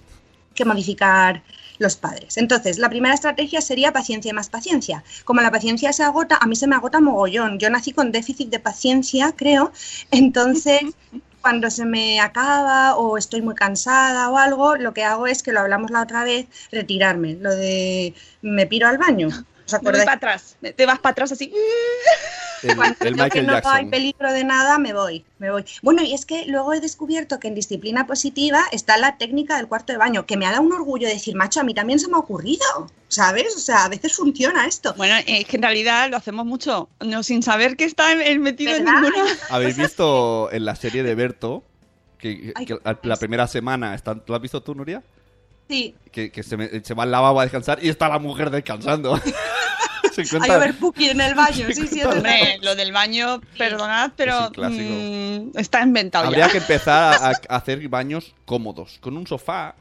que modificar los padres. Entonces, la primera estrategia sería paciencia y más paciencia. Como la paciencia se agota, a mí se me agota mogollón. Yo nací con déficit de paciencia, creo. Entonces, cuando se me acaba o estoy muy cansada o algo, lo que hago es que lo hablamos la otra vez, retirarme. Lo de me piro al baño. ¿Os acordáis? para atrás. Te vas para atrás así. El, Cuando el veo que no hay peligro de nada, me voy, me voy. Bueno, y es que luego he descubierto que en disciplina positiva está la técnica del cuarto de baño, que me ha dado un orgullo decir, macho, a mí también se me ha ocurrido, ¿sabes? O sea, a veces funciona esto. Bueno, es que en realidad lo hacemos mucho, no sin saber que está en- metido en ¿Verdad? ninguna. ¿Habéis visto en la serie de Berto? Que, Ay, que qué la primera semana, está, ¿lo has visto tú, Nuria? Sí, Que, que se, me- se va al lavabo a descansar y está la mujer descansando. hay overbooking en el baño, sí, sí. Hombre, lo del baño, perdonad, pero mm, está inventado Habría ya. que empezar a, a hacer baños cómodos, con un sofá.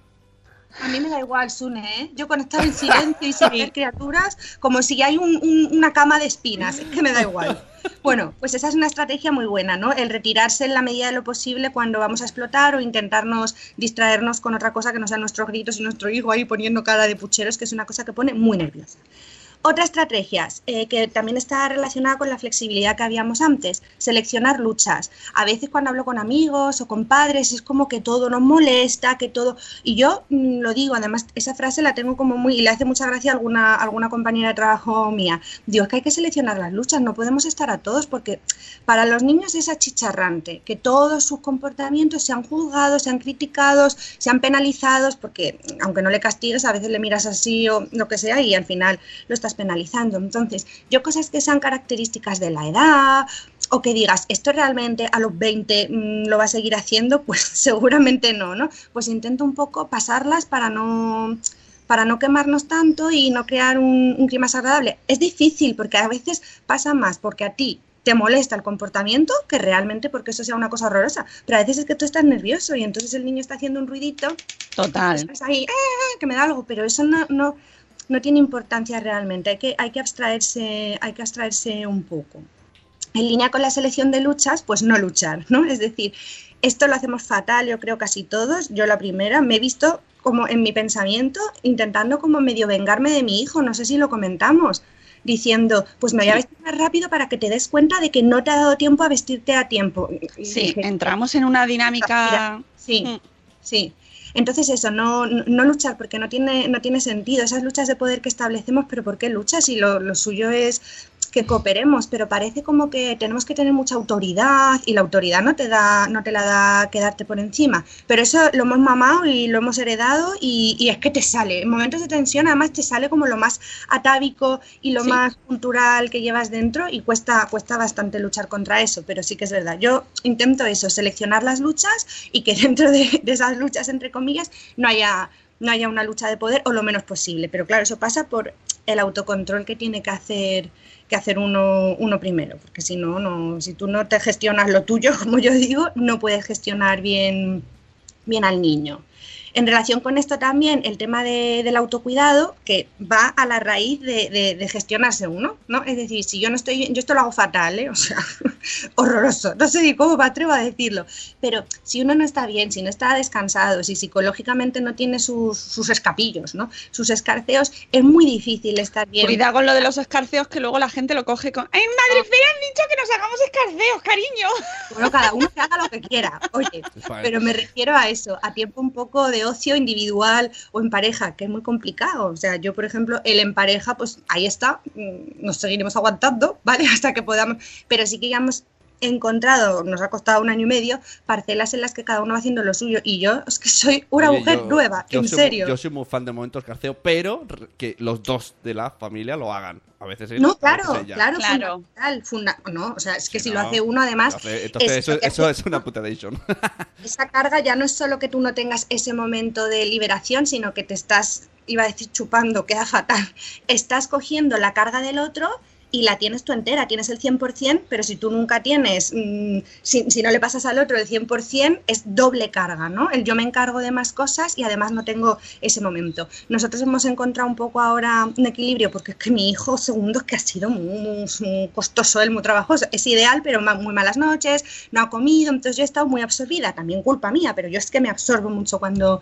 A mí me da igual, Sune, ¿eh? Yo cuando estaba en silencio y sin ver criaturas, como si hay un- un- una cama de espinas, es que me da igual. Bueno, pues esa es una estrategia muy buena, ¿no? El retirarse en la medida de lo posible cuando vamos a explotar o intentarnos distraernos con otra cosa que no sean nuestros gritos y nuestro hijo ahí poniendo cara de pucheros, que es una cosa que pone muy nerviosa. Otra estrategia eh, que también está relacionada con la flexibilidad que habíamos antes, seleccionar luchas. A veces cuando hablo con amigos o con padres es como que todo nos molesta, que todo... Y yo mm, lo digo, además esa frase la tengo como muy... y le hace mucha gracia a alguna, alguna compañera de trabajo mía. Digo, es que hay que seleccionar las luchas, no podemos estar a todos porque para los niños es achicharrante que todos sus comportamientos sean juzgados, sean criticados, sean penalizados, porque aunque no le castigues, a veces le miras así o lo que sea y al final lo estás penalizando. Entonces, yo cosas que sean características de la edad o que digas, esto realmente a los 20 mm, lo va a seguir haciendo, pues seguramente no, ¿no? Pues intento un poco pasarlas para no para no quemarnos tanto y no crear un, un clima desagradable. Es difícil porque a veces pasa más porque a ti te molesta el comportamiento que realmente porque eso sea una cosa horrorosa. Pero a veces es que tú estás nervioso y entonces el niño está haciendo un ruidito Total. estás ahí, "Ah", que me da algo, pero eso no, no, no tiene importancia realmente. Hay que, hay que abstraerse, hay que abstraerse un poco. En línea con la selección de luchas, pues no luchar, ¿no? Es decir, esto lo hacemos fatal, yo creo casi todos. Yo la primera me he visto como en mi pensamiento intentando como medio vengarme de mi hijo, no sé si lo comentamos, diciendo, pues me voy a vestir más rápido para que te des cuenta de que no te ha dado tiempo a vestirte a tiempo. Sí, entramos en una dinámica. Sí, Mm. sí. Entonces eso, no, no, luchar porque no tiene, no tiene sentido. Esas luchas de poder que establecemos, pero ¿por qué luchas? Si lo suyo es que cooperemos, pero parece como que tenemos que tener mucha autoridad y la autoridad no te da, no te la da quedarte por encima. Pero eso lo hemos mamado y lo hemos heredado y, y es que te sale. En momentos de tensión además te sale como lo más atávico y lo Sí. más cultural que llevas dentro y cuesta, cuesta bastante luchar contra eso, pero sí que es verdad. Yo intento eso, seleccionar las luchas y que dentro de, de esas luchas, entre comillas, no haya, no haya una lucha de poder o lo menos posible. Pero claro, eso pasa por el autocontrol que tiene que hacer que hacer uno, uno primero, porque si no, no, si tú no te gestionas lo tuyo, como yo digo, no puedes gestionar bien, bien al niño. En relación con esto también, el tema de- del autocuidado, que va a la raíz de, de- de gestionarse uno, ¿no? Es decir, si yo no estoy bien, yo esto lo hago fatal, ¿eh? O sea, horroroso, no sé ni cómo me atrevo a decirlo, pero si uno no está bien, si no está descansado, si psicológicamente no tiene sus, sus escapillos, ¿no? Sus escarceos, es muy difícil estar bien. Cuidado con lo de los escarceos que luego la gente lo coge con. ¡Ay, madre fea, han dicho que nos hagamos escarceos, cariño! Bueno, cada uno que haga lo que quiera, oye, pero me refiero a eso, a tiempo un poco de ocio individual o en pareja, que es muy complicado. O sea, yo, por ejemplo, el en pareja, pues ahí está, mm, nos seguiremos aguantando, ¿vale? Hasta que podamos, pero sí que digamos encontrado, nos ha costado un año y medio, parcelas en las que cada uno va haciendo lo suyo. Y yo es que soy una Oye, mujer yo- nueva, yo en soy- serio. Yo soy muy fan de Momentos Carceo, pero que los dos de la familia lo hagan. A veces él, No, claro, veces ella. claro, Claro. fundamental, funda- no, o sea, es que Si si no, lo hace uno, además, Entonces, entonces es- eso, eso es una putadation. esa carga ya no es solo que tú no tengas ese momento de liberación, sino que te estás, iba a decir chupando, queda fatal, estás cogiendo la carga del otro y la tienes tú entera, tienes el 100%, pero si tú nunca tienes, mm, si, no le pasas al otro el 100%, es doble carga, ¿no? El yo me encargo de más cosas y además no tengo ese momento. Nosotros hemos encontrado un poco ahora un equilibrio, porque es que mi hijo segundo que ha sido muy, costoso, él muy trabajoso. Es ideal, pero muy malas noches, no ha comido, entonces yo he estado muy absorbida, también culpa mía, pero yo es que me absorbo mucho cuando,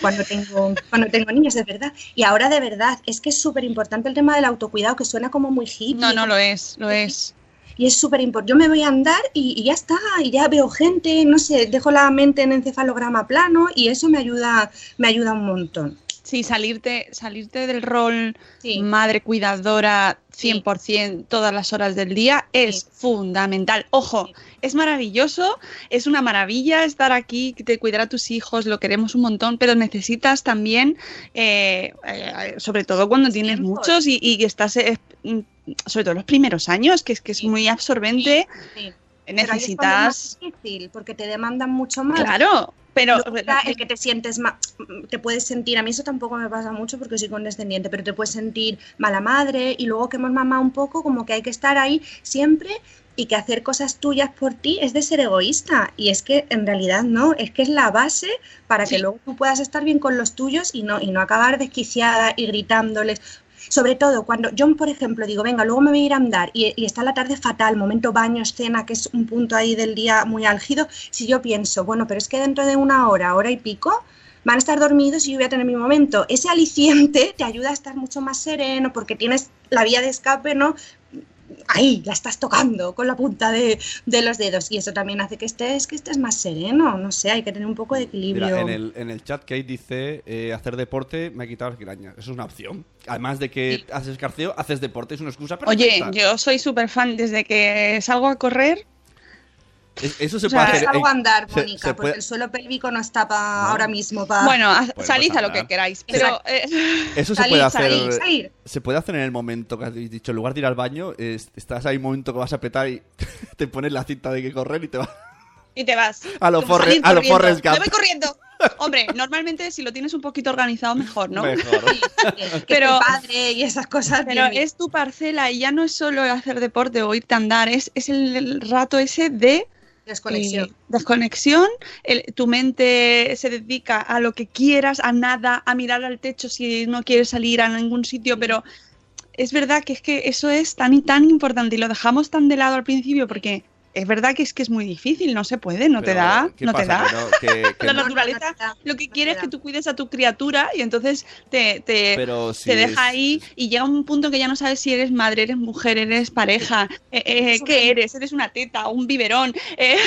cuando, tengo, cuando tengo niños, de verdad. Y ahora de verdad, es que es súper importante el tema del autocuidado, que suena como muy. No, no lo es, lo es. Y es súper importante. Yo me voy a andar y, y ya está, y ya veo gente, no sé, dejo la mente en encefalograma plano y eso me ayuda, me ayuda un montón. Sí, salirte, salirte del rol Sí. madre cuidadora Sí. 100% todas las horas del día es Sí. fundamental. Ojo, Sí. es maravilloso, es una maravilla estar aquí, de cuidar a tus hijos, lo queremos un montón, pero necesitas también, eh, eh, sobre todo cuando tienes muchos y, y estás, eh, mm, sobre todo los primeros años, que es que es Sí. muy absorbente, Pero ahí es es necesitas... más difícil, porque te demandan mucho más. Claro, pero... El que te sientes más, te puedes sentir, a mí eso tampoco me pasa mucho porque soy condescendiente, pero te puedes sentir mala madre y luego que hemos mamado un poco, como que hay que estar ahí siempre y que hacer cosas tuyas por ti es de ser egoísta. Y es que en realidad no, es que es la base para que Sí. luego tú puedas estar bien con los tuyos y no, y no acabar desquiciada y gritándoles. Sobre todo cuando yo, por ejemplo, digo, venga, luego me voy a ir a andar y, y está la tarde fatal, momento baño, escena, que es un punto ahí del día muy álgido, si yo pienso, bueno, pero es que dentro de una hora, hora y pico, van a estar dormidos y yo voy a tener mi momento. Ese aliciente te ayuda a estar mucho más sereno porque tienes la vía de escape, ¿no? Ahí, la estás tocando con la punta de, de los dedos y eso también hace que estés, que estés más sereno, no sé, hay que tener un poco de equilibrio. Mira, en el, en el chat Kate dice, eh, hacer deporte me ha quitado las grañas. Eso es una opción. Además de que haces escarceo, haces deporte, es una excusa Oye, yo soy súper fan desde que salgo a correr. Es- Eso se o sea, puede hacer. Salgo a en- andar, Mónica, porque puede- el suelo pélvico no está para No. ahora mismo. Pa... Bueno, Bueno, salid a lo que queráis, pero eh, Eso se salir, puede hacer. salir, salir. Se puede hacer en el momento que has dicho, en lugar de ir al baño, es- estás ahí un momento que vas a petar y te pones la cinta de que correr y te vas. y te vas. A lo salir a lo. Forrest Gump. Me voy corriendo. Hombre, normalmente si lo tienes un poquito organizado, mejor, ¿no? Mejor. Pero- padre y esas cosas. Pero bien. es tu parcela y ya no es solo hacer deporte o irte a andar, es, es el, el rato ese de desconexión. eh, desconexión. Tu mente se dedica a lo que quieras, a nada, a mirar al techo si no quieres salir a ningún sitio, pero es verdad que es que eso es tan y tan importante y lo dejamos tan de lado al principio porque es verdad que es que es muy difícil, no se puede, no te da, ¿qué no te da. Que no- que- que La no- naturaleza lo que no quiere es que tú cuides a tu criatura y entonces te, te, Pero si te deja es- ahí y llega un punto que ya no sabes si eres madre, eres mujer, eres pareja, eh, eh, ¿qué eres? ¿Eres una teta, un biberón? Eh,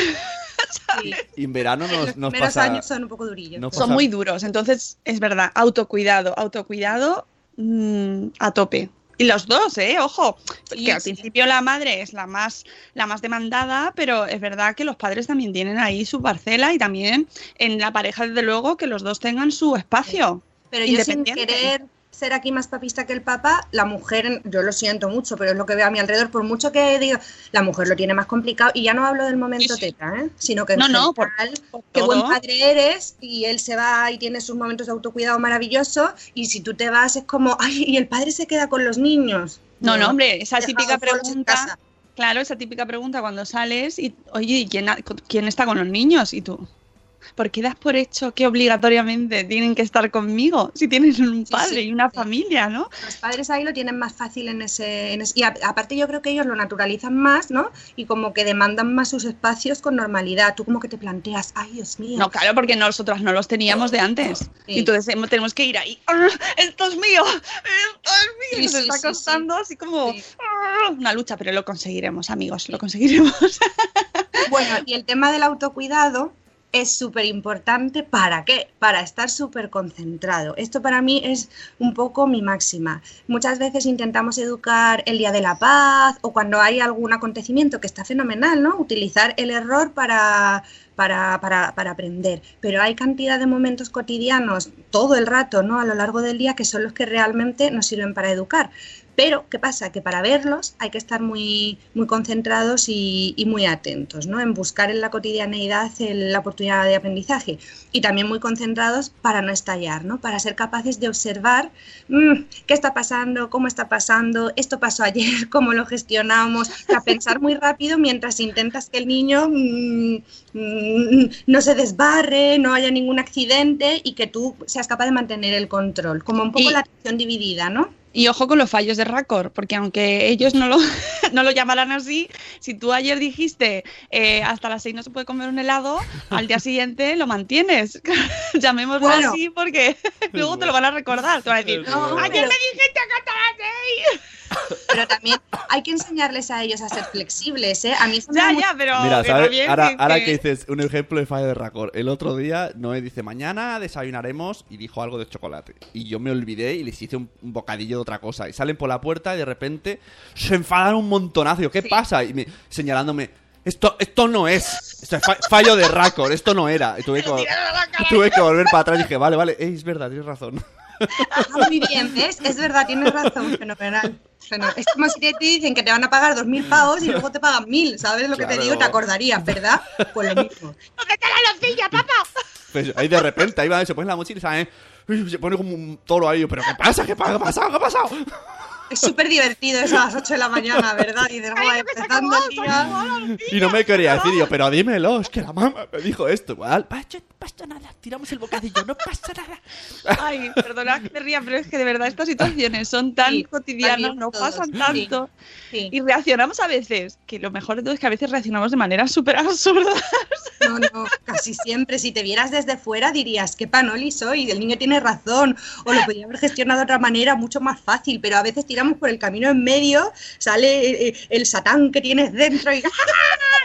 Sí. Y en verano nos, Los nos primeros pasa. años son un poco durillos. son muy duros, entonces es verdad, autocuidado, autocuidado mm, a tope. Y los dos, ¿eh? Ojo, Sí, que al sí. principio la madre es la más, la más demandada, pero es verdad que los padres también tienen ahí su parcela y también en la pareja, desde luego, que los dos tengan su espacio. Pero yo sin Independiente. querer ser aquí más papista que el papá, la mujer, yo lo siento mucho, pero es lo que veo a mi alrededor, por mucho que diga, la mujer lo tiene más complicado, y ya no hablo del momento Sí, sí. teta, ¿eh? sino que No, no, por- por qué buen padre eres, y él se va y tiene sus momentos de autocuidado maravillosos, y si tú te vas es como, ay, y el padre se queda con los niños. No, no, hombre, esa típica pregunta, claro, esa típica pregunta cuando sales y, oye, ¿y quién, ha- quién está con los niños? Y tú, ¿por qué das por hecho que obligatoriamente tienen que estar conmigo? Si tienes un padre sí, y una sí. familia, ¿no? Los padres ahí lo tienen más fácil en ese, en ese- y a- aparte yo creo que ellos lo naturalizan más, ¿no? Y como que demandan más sus espacios con normalidad. Tú como que te planteas, ay Dios mío. No, claro, porque nosotras no los teníamos de antes. Y entonces tenemos que ir ahí. ¡Ah! ¡Esto es mío! ¡Esto es mío! Y sí, está costando así como. ¡ah! una lucha, pero lo conseguiremos, amigos, lo conseguiremos. Bueno, y el tema del autocuidado, es súper importante. ¿Para qué? Para estar súper concentrado. Esto para mí es un poco mi máxima. Muchas veces intentamos educar el día de la paz o cuando hay algún acontecimiento que está fenomenal, ¿no? Utilizar el error para, para, para, para, aprender. Pero hay cantidad de momentos cotidianos todo el rato, ¿no? A lo largo del día que son los que realmente nos sirven para educar. Pero, ¿qué pasa? Que para verlos hay que estar muy, muy concentrados y, y, muy atentos, ¿no? En buscar en la cotidianeidad el, la oportunidad de aprendizaje. Y también muy concentrados para no estallar, ¿no? Para ser capaces de observar mmm, qué está pasando, cómo está pasando, esto pasó ayer, cómo lo gestionamos, a pensar muy rápido mientras intentas que el niño mmm, mmm, no se desbarre, no haya ningún accidente y que tú seas capaz de mantener el control. Como un poco Y- la atención dividida, ¿no? Y ojo con los fallos de Raccord, porque aunque ellos no lo, no lo llamarán así, si tú ayer dijiste eh, hasta las 6 no se puede comer un helado, al día siguiente lo mantienes. Llamémoslo Bueno. así porque luego te lo van a recordar. Te van a decir, No, ayer pero- me dijiste que hasta las 6. Pero también hay que enseñarles a ellos a ser flexibles, ¿eh? A mí eso Ya, pero Mira, que ¿sabes? también Ahora, que- ahora que- que dices un ejemplo de fallo de Raccord. El otro día Noé dice, mañana desayunaremos y dijo algo de chocolate. Y yo me olvidé y les hice un, un bocadillo de otra cosa. Y salen por la puerta y de repente se enfadan un montonazo. ¿qué pasa? Y me, señalándome, esto, esto no es. Esto es fa- fallo de Raccord, esto no era. Y tuve que, tuve que volver para atrás y dije, vale, vale, eh, es verdad, tienes razón. Ah, muy bien, ¿ves? Es verdad, tienes razón, fenomenal. Es como si te, te dicen que te van a pagar dos mil pavos y luego te pagan mil, ¿sabes lo que te Claro. digo? Te acordarías, ¿verdad? Pues lo mismo. ¿Dónde está la locilla, papá? Pues ahí de repente, ahí va, se pone la mochila y ¿sabes? Se pone como un toro ahí. ¿Pero qué pasa? ¿Qué pasa? ¿Qué ha pasado? ¿Qué ha pasado? Es súper divertido eso a las 8 de la mañana, ¿verdad? Y dices, "Guay, empezando el día. Y no me quería decir yo, pero dímelo, es que la mamá me dijo esto. Igual, "Pacho, no pasa nada, tiramos el bocadillo, no pasa nada. Ay, perdona que me ría, pero es que de verdad estas situaciones son tan Sí, cotidianas, nos todos, pasan sí. tanto. Sí. Y reaccionamos a veces, que lo mejor de todo es que a veces reaccionamos de manera súper absurda. No, no, casi siempre. Si te vieras desde fuera dirías, qué panoli soy, el niño tiene razón. O lo podría haber gestionado de otra manera, mucho más fácil. Pero a veces tiramos por el camino en medio, sale eh, el satán que tienes dentro y ¡Ah!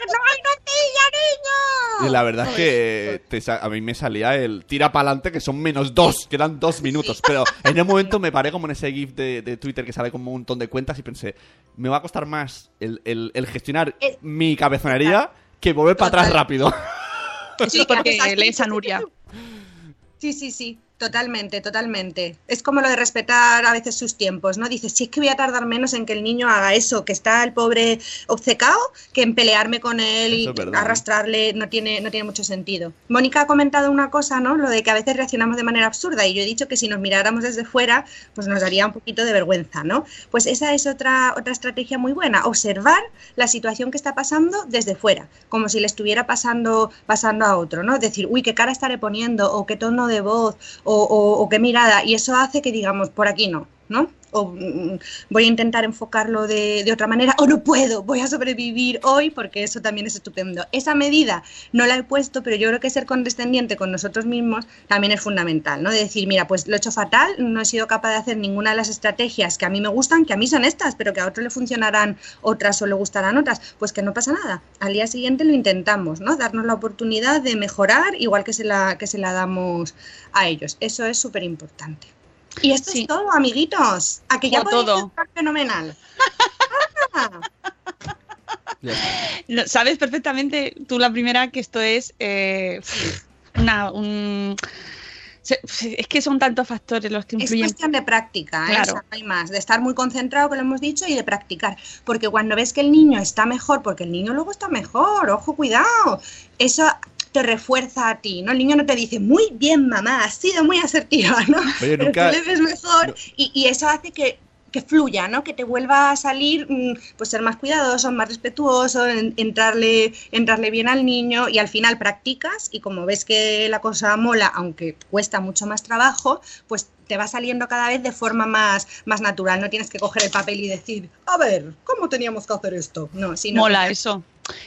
¡No hay notilla, niño! Y la verdad es que te a mí me salía el tira para adelante, que son menos dos, quedan dos minutos. Pero en un momento me paré como en ese GIF de, de Twitter que sale como un montón de cuentas y pensé, me va a costar más el, el- el gestionar Eh, mi cabezonería que volver para atrás rápido. Sí, que lees a Nuria. Sí, sí, sí, totalmente, totalmente. Es como lo de respetar a veces sus tiempos, ¿no? Dices, si es que voy a tardar menos en que el niño haga eso, que está el pobre obcecado, que en pelearme con él y Eso verdad. arrastrarle, no tiene, no tiene mucho sentido. Mónica ha comentado una cosa, ¿no? Lo de que a veces reaccionamos de manera absurda y yo he dicho que si nos miráramos desde fuera, pues nos daría un poquito de vergüenza, ¿no? Pues esa es otra, otra estrategia muy buena, observar la situación que está pasando desde fuera, como si le estuviera pasando, pasando a otro, ¿no? Decir, uy, qué cara estaré poniendo, o qué tono de voz, o, o- o qué mirada, y eso hace que digamos, por aquí no, ¿no? O mm, voy a intentar enfocarlo de, de otra manera, o no puedo, voy a sobrevivir hoy, porque eso también es estupendo. Esa medida no la he puesto, pero yo creo que ser condescendiente con nosotros mismos también es fundamental, ¿no? De decir, mira, pues lo he hecho fatal, no he sido capaz de hacer ninguna de las estrategias que a mí me gustan, que a mí son estas, pero que a otro le funcionarán otras o le gustarán otras, pues que no pasa nada. Al día siguiente lo intentamos, ¿no? Darnos la oportunidad de mejorar, igual que se la, que se la damos a ellos. Eso es súper importante. Y esto Sí. es todo, amiguitos. A que ya O podéis todo. estar fenomenal. Ah, Sabes perfectamente, tú la primera, que esto es eh, una... un- se- es que son tantos factores los que Es influyen. cuestión de práctica, ¿eh? Claro. O sea, no hay más, de estar muy concentrado, que lo hemos dicho, y de practicar. Porque cuando ves que el niño está mejor, porque el niño luego está mejor, ojo, cuidado, eso te refuerza a ti, ¿no? El niño no te dice, muy bien, mamá, has sido muy asertiva, ¿no? Oye, Pero nunca- tú le ves mejor no. y, y eso hace que, que fluya, ¿no? Que te vuelva a salir, mm, pues ser más cuidadoso, más respetuoso, en- entrarle, entrarle bien al niño y al final practicas y como ves que la cosa mola, aunque cuesta mucho más trabajo, pues te va saliendo cada vez de forma más, más natural. No tienes que coger el papel y decir, a ver, ¿cómo teníamos que hacer esto? No, sino Mola que- eso.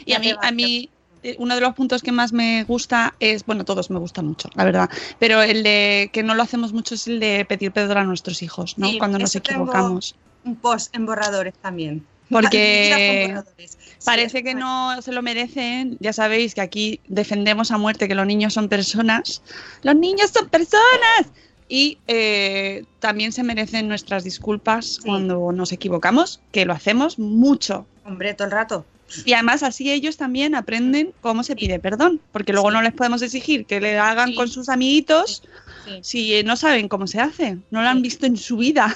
Y a mí, a mí uno de los puntos que más me gusta es, bueno, todos me gustan mucho, la verdad, pero el de que no lo hacemos mucho es el de pedir perdón a nuestros hijos, ¿no? Sí, Cuando nos equivocamos. un post en borradores también. Porque parece que no se lo merecen. Ya sabéis que aquí defendemos a muerte que los niños son personas. Los niños son personas. Y eh, también se merecen nuestras disculpas cuando nos equivocamos, que lo hacemos mucho. Hombre, todo el rato. Y además así ellos también aprenden cómo se pide perdón, porque luego no les podemos exigir que le hagan Sí. con sus amiguitos Sí. si eh, no saben cómo se hace, no lo han visto en su vida.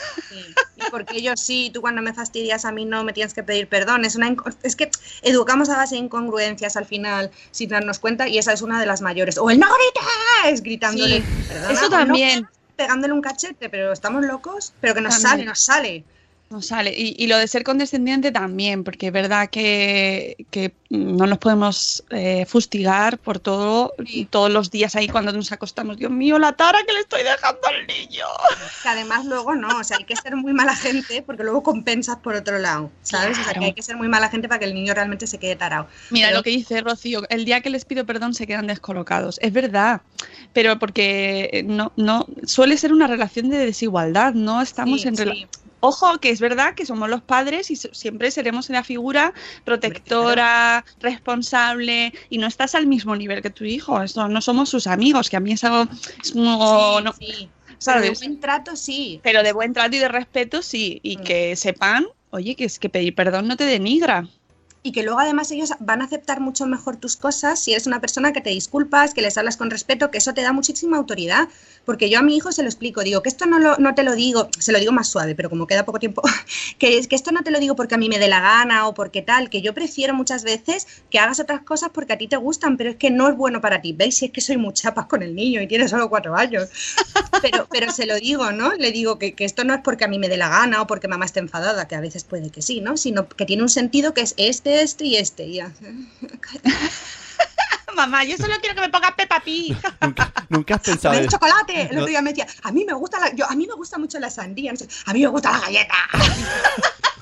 Y porque ellos sí, tú cuando me fastidias a mí no me tienes que pedir perdón. Es, una, es que educamos a base de incongruencias al final, sin darnos cuenta, y esa es una de las mayores. O el no grites, gritándole. Sí, "Perdona, eso no también. pegas", pegándole un cachete, pero estamos locos, pero que nos También. sale, nos sale. No sale. Y, y lo de ser condescendiente también, porque es verdad que, que no nos podemos eh, fustigar por todo, todos los días ahí cuando nos acostamos. Dios mío, la tara que le estoy dejando al niño. Que además luego no, o sea, hay que ser muy mala gente porque luego compensas por otro lado, ¿sabes? O sea, que hay que ser muy mala gente para que el niño realmente se quede tarado. Mira Pero- lo que dice Rocío, el día que les pido perdón se quedan descolocados. Es verdad, pero porque no, no suele ser una relación de desigualdad, no estamos Sí, en sí. Ojo, que es verdad que somos los padres y siempre seremos la figura protectora, responsable y no estás al mismo nivel que tu hijo. Esto no somos sus amigos, que a mí es algo es como, Sí, no, sí. Pero de buen trato sí. Pero de buen trato y de respeto sí, y Mm. que sepan, oye, que es que pedir perdón no te denigra. Y que luego además ellos van a aceptar mucho mejor tus cosas si eres una persona que te disculpas, que les hablas con respeto, que eso te da muchísima autoridad. Porque yo a mi hijo se lo explico, digo que esto no, lo, no te lo digo, se lo digo más suave, pero como queda poco tiempo, que, que esto no te lo digo porque a mí me dé la gana o porque tal, que yo prefiero muchas veces que hagas otras cosas porque a ti te gustan, pero es que no es bueno para ti. ¿Veis? Si es que soy muy chapas con el niño y tiene solo cuatro años. Pero, pero se lo digo, ¿no? Le digo que, que esto no es porque a mí me dé la gana o porque mamá esté enfadada, que a veces puede que sí, ¿no? Sino que tiene un sentido que es este, este y este. y ya. Mamá, yo solo quiero que me pongas Peppa Pig. ¿Nunca, nunca has pensado en- chocolate. El otro día me decía, a mí me gusta la, yo, a mí me gusta mucho la sandía, no sé, a mí me gusta la galleta.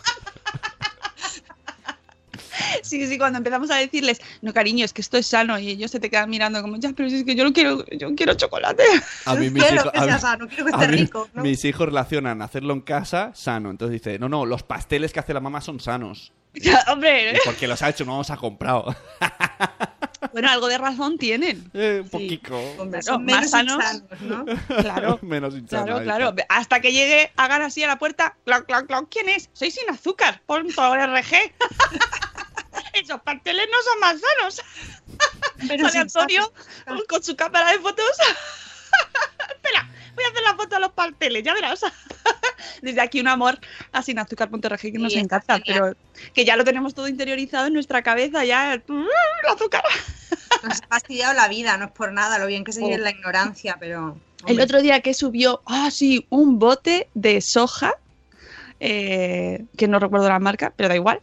Sí, sí, cuando empezamos a decirles, no, cariño, es que esto es sano, y ellos se te quedan mirando como, ya, pero si es que yo no quiero, yo quiero chocolate. A mí mis hijos, mis hijos relacionan hacerlo en casa sano. Entonces dice, no, no, los pasteles que hace la mamá son sanos. Hombre, Y porque los ha hecho, no los ha comprado. bueno, algo de razón tienen. Eh, un Sí. poquito. Hombre, Claro, son más menos sanos. insanos, ¿no? Claro, Menos insano, claro, claro. está. Hasta que llegue, hagan así a la puerta, cloc, cloc, cloc, ¿quién es? Soy sin azúcar, punto RG. Esos pasteles no son más sanos. Pero Sale Antonio con su cámara de fotos. Espera, voy a hacer la foto a los pasteles, ya verás. Desde aquí un amor a sinazúcar.org que nos Sí, encanta, pero que ya lo tenemos todo interiorizado en nuestra cabeza, ya el azúcar. Nos ha fastidiado la vida, no es por nada, lo bien que se vive Oh. en la ignorancia, pero... El otro día que subió, ah, sí, un bote de soja, eh, que no recuerdo la marca, pero da igual,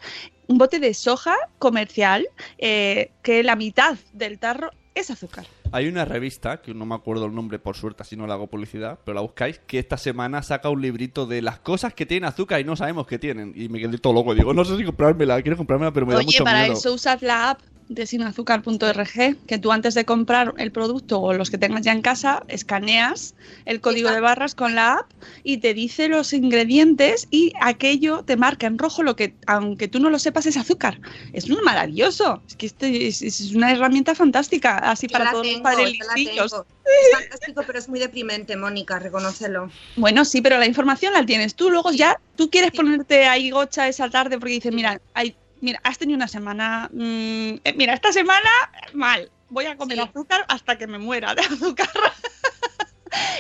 un bote de soja comercial eh, que la mitad del tarro es azúcar. Hay una revista, que no me acuerdo el nombre por suerte, si no le hago publicidad, pero la buscáis, que esta semana saca un librito de las cosas que tienen azúcar y no sabemos que tienen. Y me quedé todo loco. Digo, no sé si comprármela, quiero comprármela, pero me da Oye, mucho para miedo. eso usad la app de sinazúcar.org, que tú antes de comprar el producto o los que tengas ya en casa, escaneas el código de barras con la app y te dice los ingredientes y aquello te marca en rojo lo que, aunque tú no lo sepas, es azúcar. Es un maravilloso. Es que esto es, es una herramienta fantástica, así yo para todos los padres. Es fantástico, pero es muy deprimente, Mónica, reconócelo. Bueno, sí, pero la información la tienes tú. Luego ya tú quieres Sí. ponerte ahí gocha esa tarde porque dices, mira, hay, mira, has tenido una semana, mm, eh, mira, esta semana mal, voy a comer Sí. azúcar hasta que me muera de azúcar.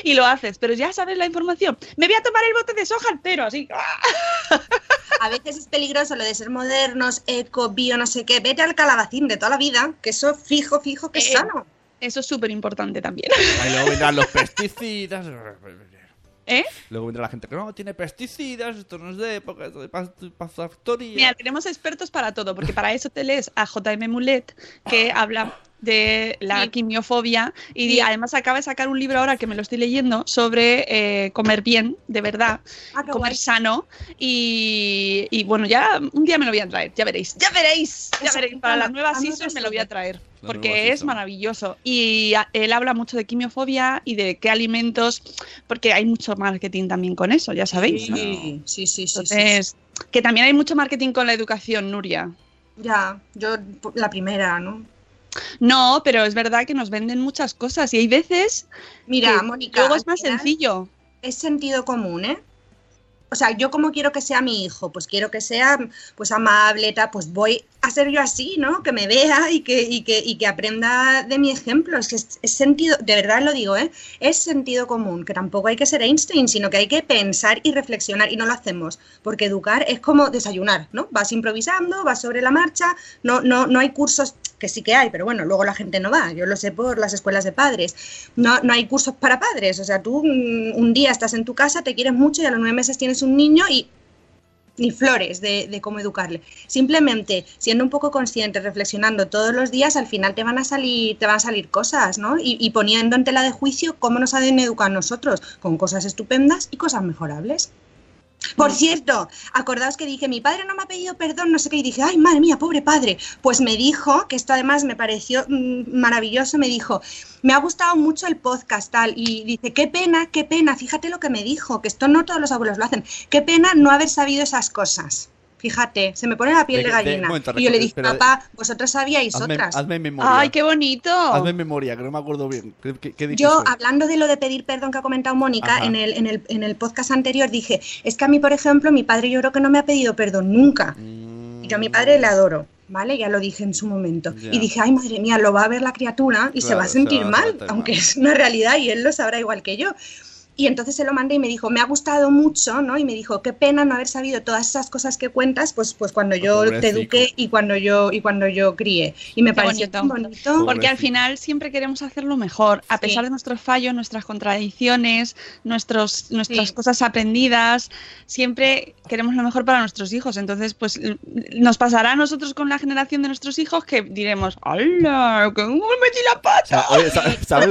y lo haces, pero ya sabes la información. Me voy a tomar el bote de soja entero, así. A veces es peligroso lo de ser modernos, eco, bio, no sé qué. Vete al calabacín de toda la vida, que eso fijo, fijo, que es Eh, sano. Eso es súper importante también. Ahí luego vendrán los pesticidas. ¿Eh? Luego vendrá la gente que no, tiene pesticidas, esto no es de época, esto de pas- pasafactoría. Mira, tenemos expertos para todo, porque para eso te lees a JM Mulet, que habla de la Sí. quimiofobia y Sí. además acaba de sacar un libro ahora que me lo estoy leyendo sobre eh, comer bien, de verdad, Ah, comer guay. sano y, y bueno, ya un día me lo voy a traer, ya veréis, ya veréis, ya Eso, veréis, para la nueva season me lo voy a traer porque es maravilloso y a- él habla mucho de quimiofobia y de qué alimentos, porque hay mucho marketing también con eso, ya sabéis. ¿no? Sí, sí, sí, sí, sí. Entonces, que también hay mucho marketing con la educación, Nuria. Ya, yo la primera, ¿no? No, pero es verdad que nos venden muchas cosas y hay veces Mira, que Mónica. luego es más sencillo. Es sentido común, ¿eh? O sea, yo como quiero que sea mi hijo, pues quiero que sea pues amable, tal, pues voy a ser yo así, ¿no? Que me vea y que, y que, y que aprenda de mi ejemplo. Es que es, es sentido, de verdad lo digo, ¿eh? Es sentido común, que tampoco hay que ser Einstein, sino que hay que pensar y reflexionar y no lo hacemos, porque educar es como desayunar, ¿no? Vas improvisando, vas sobre la marcha, no, no, no hay cursos que sí que hay, pero bueno, luego la gente no va, yo lo sé por las escuelas de padres. No, no hay cursos para padres, o sea, tú mm, un día estás en tu casa, te quieres mucho y a los nueve meses tienes un niño y ni flores de, cómo educarle. Simplemente siendo un poco consciente, reflexionando todos los días, al final te van a salir, te van a salir cosas, ¿no? Y, poniendo en tela de juicio cómo nos han educado nosotros, con cosas estupendas y cosas mejorables. Por cierto, acordaos que dije, mi padre no me ha pedido perdón, no sé qué, y dije, ay, madre mía, pobre padre. Pues me dijo, que esto además me pareció mm, maravilloso, me dijo, me ha gustado mucho el podcast, tal, y dice, qué pena, qué pena, fíjate lo que me dijo, que esto no todos los abuelos lo hacen, qué pena no haber sabido esas cosas. Fíjate, se me pone la piel De de, que- de- gallina. momento, y yo le dije, papá, vosotros sabíais Hazme, otras. hazme memoria. ¡Ay, qué bonito! Hazme memoria, que no me acuerdo bien. ¿Qué, qué, qué Yo, hablando de lo de pedir perdón que ha comentado Mónica, en el, en, el, en el podcast anterior dije, es que a mí, por ejemplo, mi padre yo creo que no me ha pedido perdón nunca. Mm, Y yo a mi padre le adoro, ¿vale? Ya lo dije en su momento. Y dije, ay, madre mía, lo va a ver la criatura y se va a se sentir va a mal, aunque es una realidad y él lo sabrá igual que yo. Y entonces se lo mandé y me dijo, me ha gustado mucho, ¿no? Y me dijo, qué pena no haber sabido todas esas cosas que cuentas, pues, pues cuando yo te eduqué y cuando yo, y cuando yo crié. Y me Qué pareció bonito. tan bonito. Porque al final siempre queremos hacerlo mejor, a Sí. pesar de nuestros fallos, nuestras contradicciones, nuestros, nuestras Sí. cosas aprendidas, siempre queremos lo mejor para nuestros hijos. Entonces, pues nos pasará a nosotros con la generación de nuestros hijos que diremos, ¡Hala! ¡Que me metí la O pata! sea, oye, sa- ¿sabes?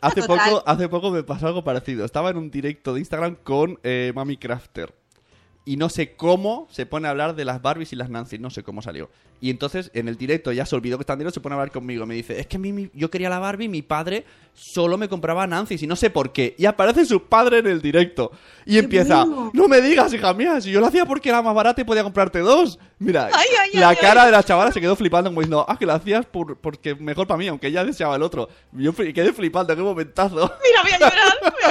Hace Total. poco, hace poco me pasó algo parecido. Estaba en un directo de Instagram con eh, Mami Crafter. Y no sé cómo se pone a hablar de las Barbies y las Nancy. No sé cómo salió. Y entonces en el directo ya se olvidó que está en directo, se pone a hablar conmigo. Me dice, es que mí, mi- yo quería la Barbie, mi padre solo me compraba Nancy y no sé por qué. Y aparece su padre en el directo. Y empieza, bueno. no me digas, hija mía, si yo lo hacía porque era más barata y podía comprarte dos. Mira, Ay, ay, la ay, cara de la chavala se quedó flipando como diciendo, ah, que lo hacías por, porque mejor para mí, aunque ella deseaba el otro. Yo quedé flipando, qué momentazo. Mira, voy a llorar. voy a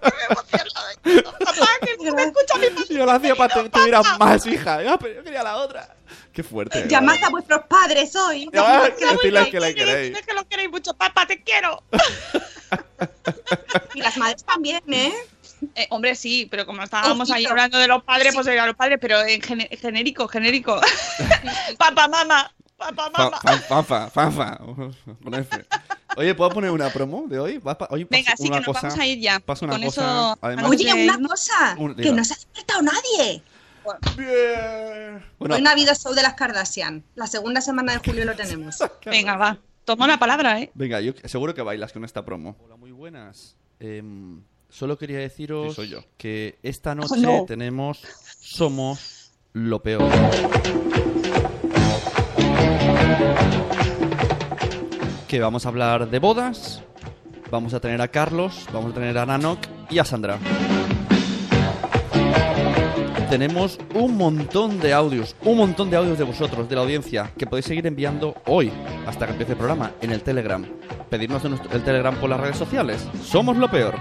llorar. Papá, que no me escucha mi papá. Yo lo hacía para que tuvieras más, hija. Ah, pero yo quería la otra. Qué fuerte. Llamad a vuestros padres hoy. Ah, Que Decirles queréis, que la queréis. que lo queréis mucho, papá, te quiero. Y las madres también, ¿eh? Eh, hombre, sí, pero como estábamos ahí hablando de los padres, Sí. pues a los padres, pero en genérico, genérico. papá, mamá, papá, mamá. fa- Fanfa, fanfa. Con F. Oye, ¿puedo poner una promo de hoy? ¿Vas pa- Oye, Venga, sí, que nos cosa- vamos a ir ya. Pasa una Con cosa. eso, además, Oye, una cosa, Un- que no se ha despertado nadie. Bien. Bueno, Hoy no ha habido show de las Kardashian. La segunda semana de julio lo tenemos. Venga, va. Toma la palabra, ¿eh? venga, yo seguro que bailas con esta promo. Hola, muy buenas. Em, solo quería deciros Sí, soy yo. que esta noche no. tenemos Somos lo peor. Que vamos a hablar de bodas. Vamos a tener a Carlos, vamos a tener a Nanok y a Sandra. Tenemos un montón de audios, un montón de audios de vosotros, de la audiencia, que podéis seguir enviando hoy, hasta que empiece el programa, en el Telegram. Pedirnos el Telegram por las redes sociales. Somos lo peor.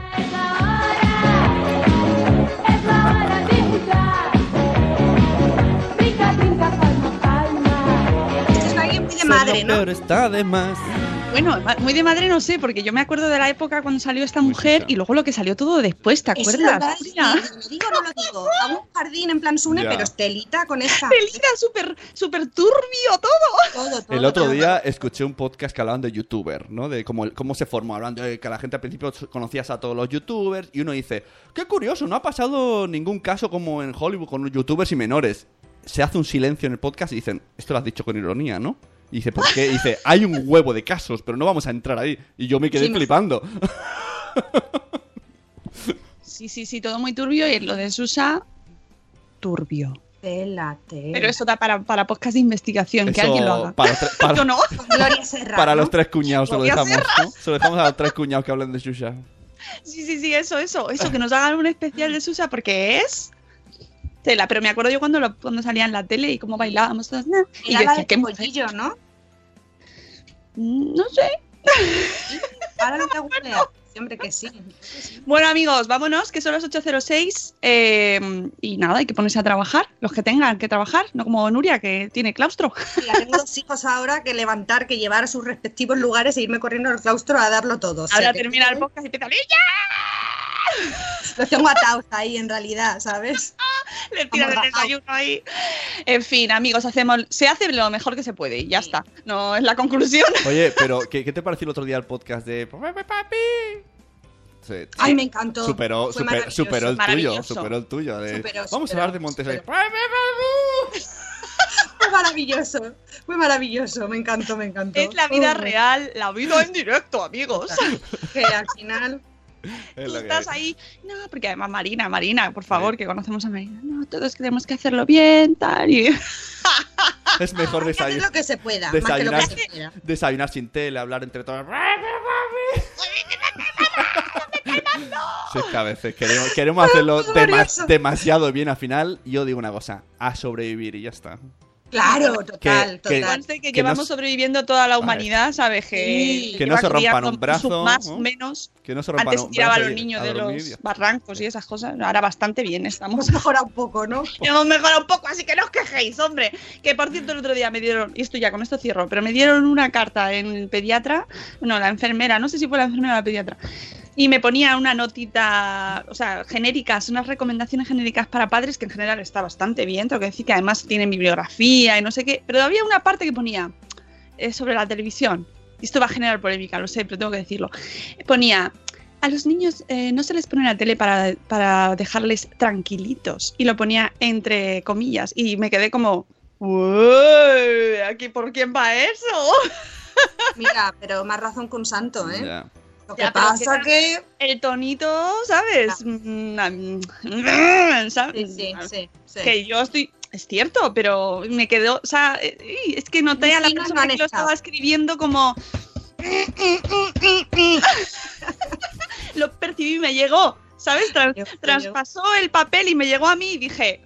Madre, ¿no? peor está de más. Bueno, muy de madre no sé, porque yo me acuerdo de la época cuando salió esta Muy mujer y luego lo que salió todo después, ¿te acuerdas? Mira, ¿Lo digo o no lo digo? A un jardín en plan Sune, Ya. pero estelita con esta. Pelita súper súper turbio todo. Todo, todo, El otro todo. día escuché un podcast que hablaban de youtuber, ¿no? De cómo, cómo se formó, hablando de que la gente al principio conocías a todos los youtubers y uno dice, qué curioso, no ha pasado ningún caso como en Hollywood con youtubers y menores. Se hace un silencio en el podcast y dicen, esto lo has dicho con ironía, ¿no? Y dice, ¿por qué? Y dice, hay un huevo de casos, pero no vamos a entrar ahí. Y yo me quedé Sí, flipando. Sí, sí, sí, todo muy turbio y lo de Susa, turbio. Tela, tela. Pero eso da para, para podcast de investigación, que alguien lo haga. Para, para- Yo no. Gloria Serra. para ¿no? los tres cuñados se lo dejamos, ¿no? Se lo dejamos a los tres cuñados que hablan de Shusha. Sí, sí, sí, eso, eso, eso, que nos hagan un especial de Susa porque es tela. Pero me acuerdo yo cuando, lo, cuando salía en la tele y cómo bailábamos todas. "Nah". Y yo decía, de ¿qué pollillo, ¿no? Mm, No sé. Ahora lo tengo. Siempre que sí. Bueno, amigos, vámonos, que son las 8.06. eh, y nada, hay que ponerse a trabajar. Los que tengan que trabajar, no como Nuria, que tiene claustro. Mira, tengo dos hijos ahora que levantar, que llevar a sus respectivos lugares e irme corriendo al claustro a darlo todo. O sea Ahora que termina el podcast y empieza. ¡Ya! Los tengo atados ahí en realidad, ¿sabes? Le tiran el desayuno ahí. En fin, amigos, hacemos, se hace lo mejor que se puede y ya está. No es la conclusión. Oye, pero ¿qué, qué te pareció el otro día el podcast de Papi Papi? Sí, Ay, me encantó. Superó, super- superó el tuyo, superó el tuyo. de, Superó, Vamos a hablar de superó. Fue maravilloso. Fue maravilloso. Me encantó, me encantó. Es la vida Oh, real, la vida en directo, amigos. Que al final. Tú estás ahí, no, porque además Marina, Marina, por favor, que conocemos a Marina. No, todos tenemos que hacerlo bien, tal. Y... Es mejor desayunar, lo que se pueda. Más que lo desayunar, que se pueda. desayunar sin tele, hablar entre todos. Sí, es que a veces queremos, queremos hacerlo demasiado bien al final. Yo digo una cosa, a sobrevivir y ya está. Claro, total, que- total. Que que no llevamos se- sobreviviendo toda la humanidad, ¿sabes? Que, Sí. Que no se rompan un brazo, Más ¿no? o menos. Que no se rompan Antes un tiraba a los niños a de los barrancos y esas cosas. Ahora bastante bien estamos. Hemos mejorado un poco, ¿no? Hemos mejorado un poco, así que no os quejéis, hombre. Que por cierto, el otro día me dieron, y esto ya con esto cierro, pero me dieron una carta en el pediatra, no, la enfermera, no sé si fue la enfermera o la pediatra, y me ponía una notita, o sea, genéricas, unas recomendaciones genéricas para padres que en general está bastante bien, tengo que decir que además tienen bibliografía y no sé qué, pero había una parte que ponía eh, sobre la televisión, y esto va a generar polémica, lo sé, pero tengo que decirlo. Ponía. A los niños eh, no se les pone la tele para, para dejarles tranquilitos. Y lo ponía entre comillas. Y me quedé como. "Uy, ¿Aquí por quién va eso? Mira, pero más razón que un santo, ¿eh? Lo que Ya, pasa que- que. El tonito, ¿sabes? Mm, mm, ¿sabes? Sí, sí, sí. sí. Que yo estoy. Es cierto, pero me quedó. O sea, eh, es que noté a la persona no que lo estaba escribiendo como. lo percibí y me llegó, ¿sabes? Feo. traspasó el papel y me llegó a mí y dije.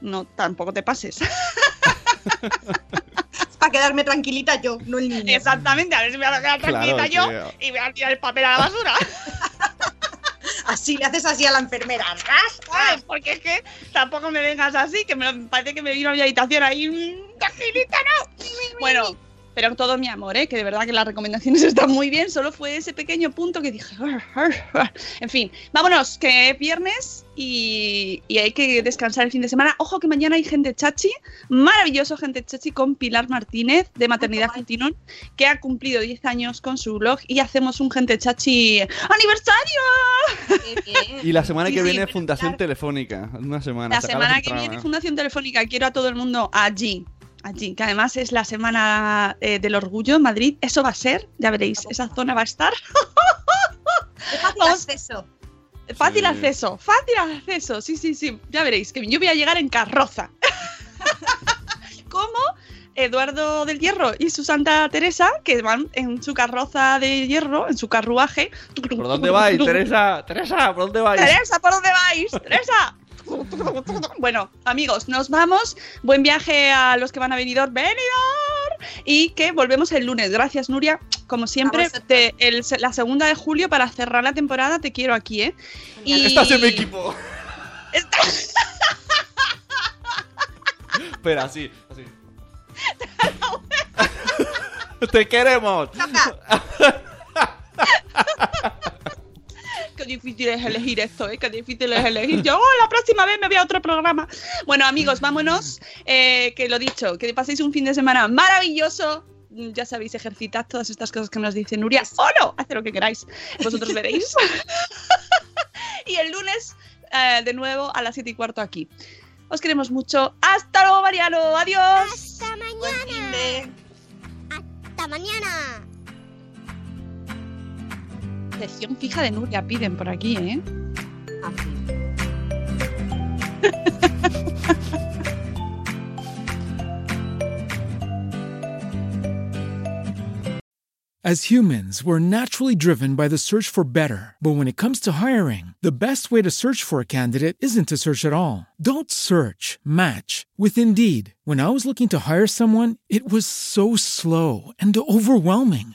No, tampoco te pases. Para quedarme tranquilita yo, no el niño. Exactamente, a ver si me voy a quedar Claro, tranquilita yo tío. y voy a tirar el papel a la basura. Así le haces así a la enfermera. ¡ras! Porque es que tampoco me vengas así, que me lo- parece que me vino a mi habitación ahí. mm, Tranquilita, no. Bueno, pero todo mi amor, ¿eh? que de verdad que las recomendaciones están muy bien. Solo fue ese pequeño punto que dije. "Ar, ar, ar". En fin, vámonos, que es viernes y, y hay que descansar el fin de semana. Ojo que mañana hay gente chachi, maravilloso gente chachi con Pilar Martínez de Maternidad. Continuum, que ha cumplido 10 años con su blog y hacemos un gente chachi aniversario. Y la semana que sí, viene Fundación claro. Telefónica. Una semana. La semana que viene. Fundación Telefónica, quiero a todo el mundo allí. Allí, que además es la semana eh, del orgullo en Madrid. Eso va a ser, ya veréis, esa zona va a estar. Qué fácil Vamos. acceso. Fácil Sí. acceso, fácil acceso. Sí, sí, sí. Ya veréis, que yo voy a llegar en carroza. Como Eduardo del Hierro y su Santa Teresa, que van en su carroza de hierro, en su carruaje. ¿Por dónde vais, Teresa? Teresa, ¿por dónde vais? Teresa, ¿por dónde vais? Teresa. Bueno, amigos, nos vamos. Buen viaje a los que van a Benidorm. ¡Benidorm! Y que volvemos el lunes. Gracias, Nuria. Como siempre, el- la segunda de julio para cerrar la temporada te quiero aquí, ¿eh? Y- Estás en mi equipo. Está- Espera, así, así. Te queremos. Qué difícil es elegir esto, ¿eh? Qué difícil es elegir. Yo, oh, la próxima vez me voy a otro programa. Bueno, amigos, vámonos. Eh, que lo dicho, que paséis un fin de semana maravilloso. Mm, Ya sabéis, ejercitad todas estas cosas que nos dice Nuria. O no, haced lo que queráis. Vosotros veréis. y el lunes, eh, de nuevo, a las 7 y cuarto aquí. Os queremos mucho. Hasta luego, Mariano. Adiós. Hasta mañana. ¡Hasta mañana! Sección fija de Nuria piden por aquí, ¿eh? As humans, we're naturally driven by the search for better. But when it comes to hiring, the best way to search for a candidate isn't to search at all. Don't search, match with Indeed. When I was looking to hire someone, it was so slow and overwhelming.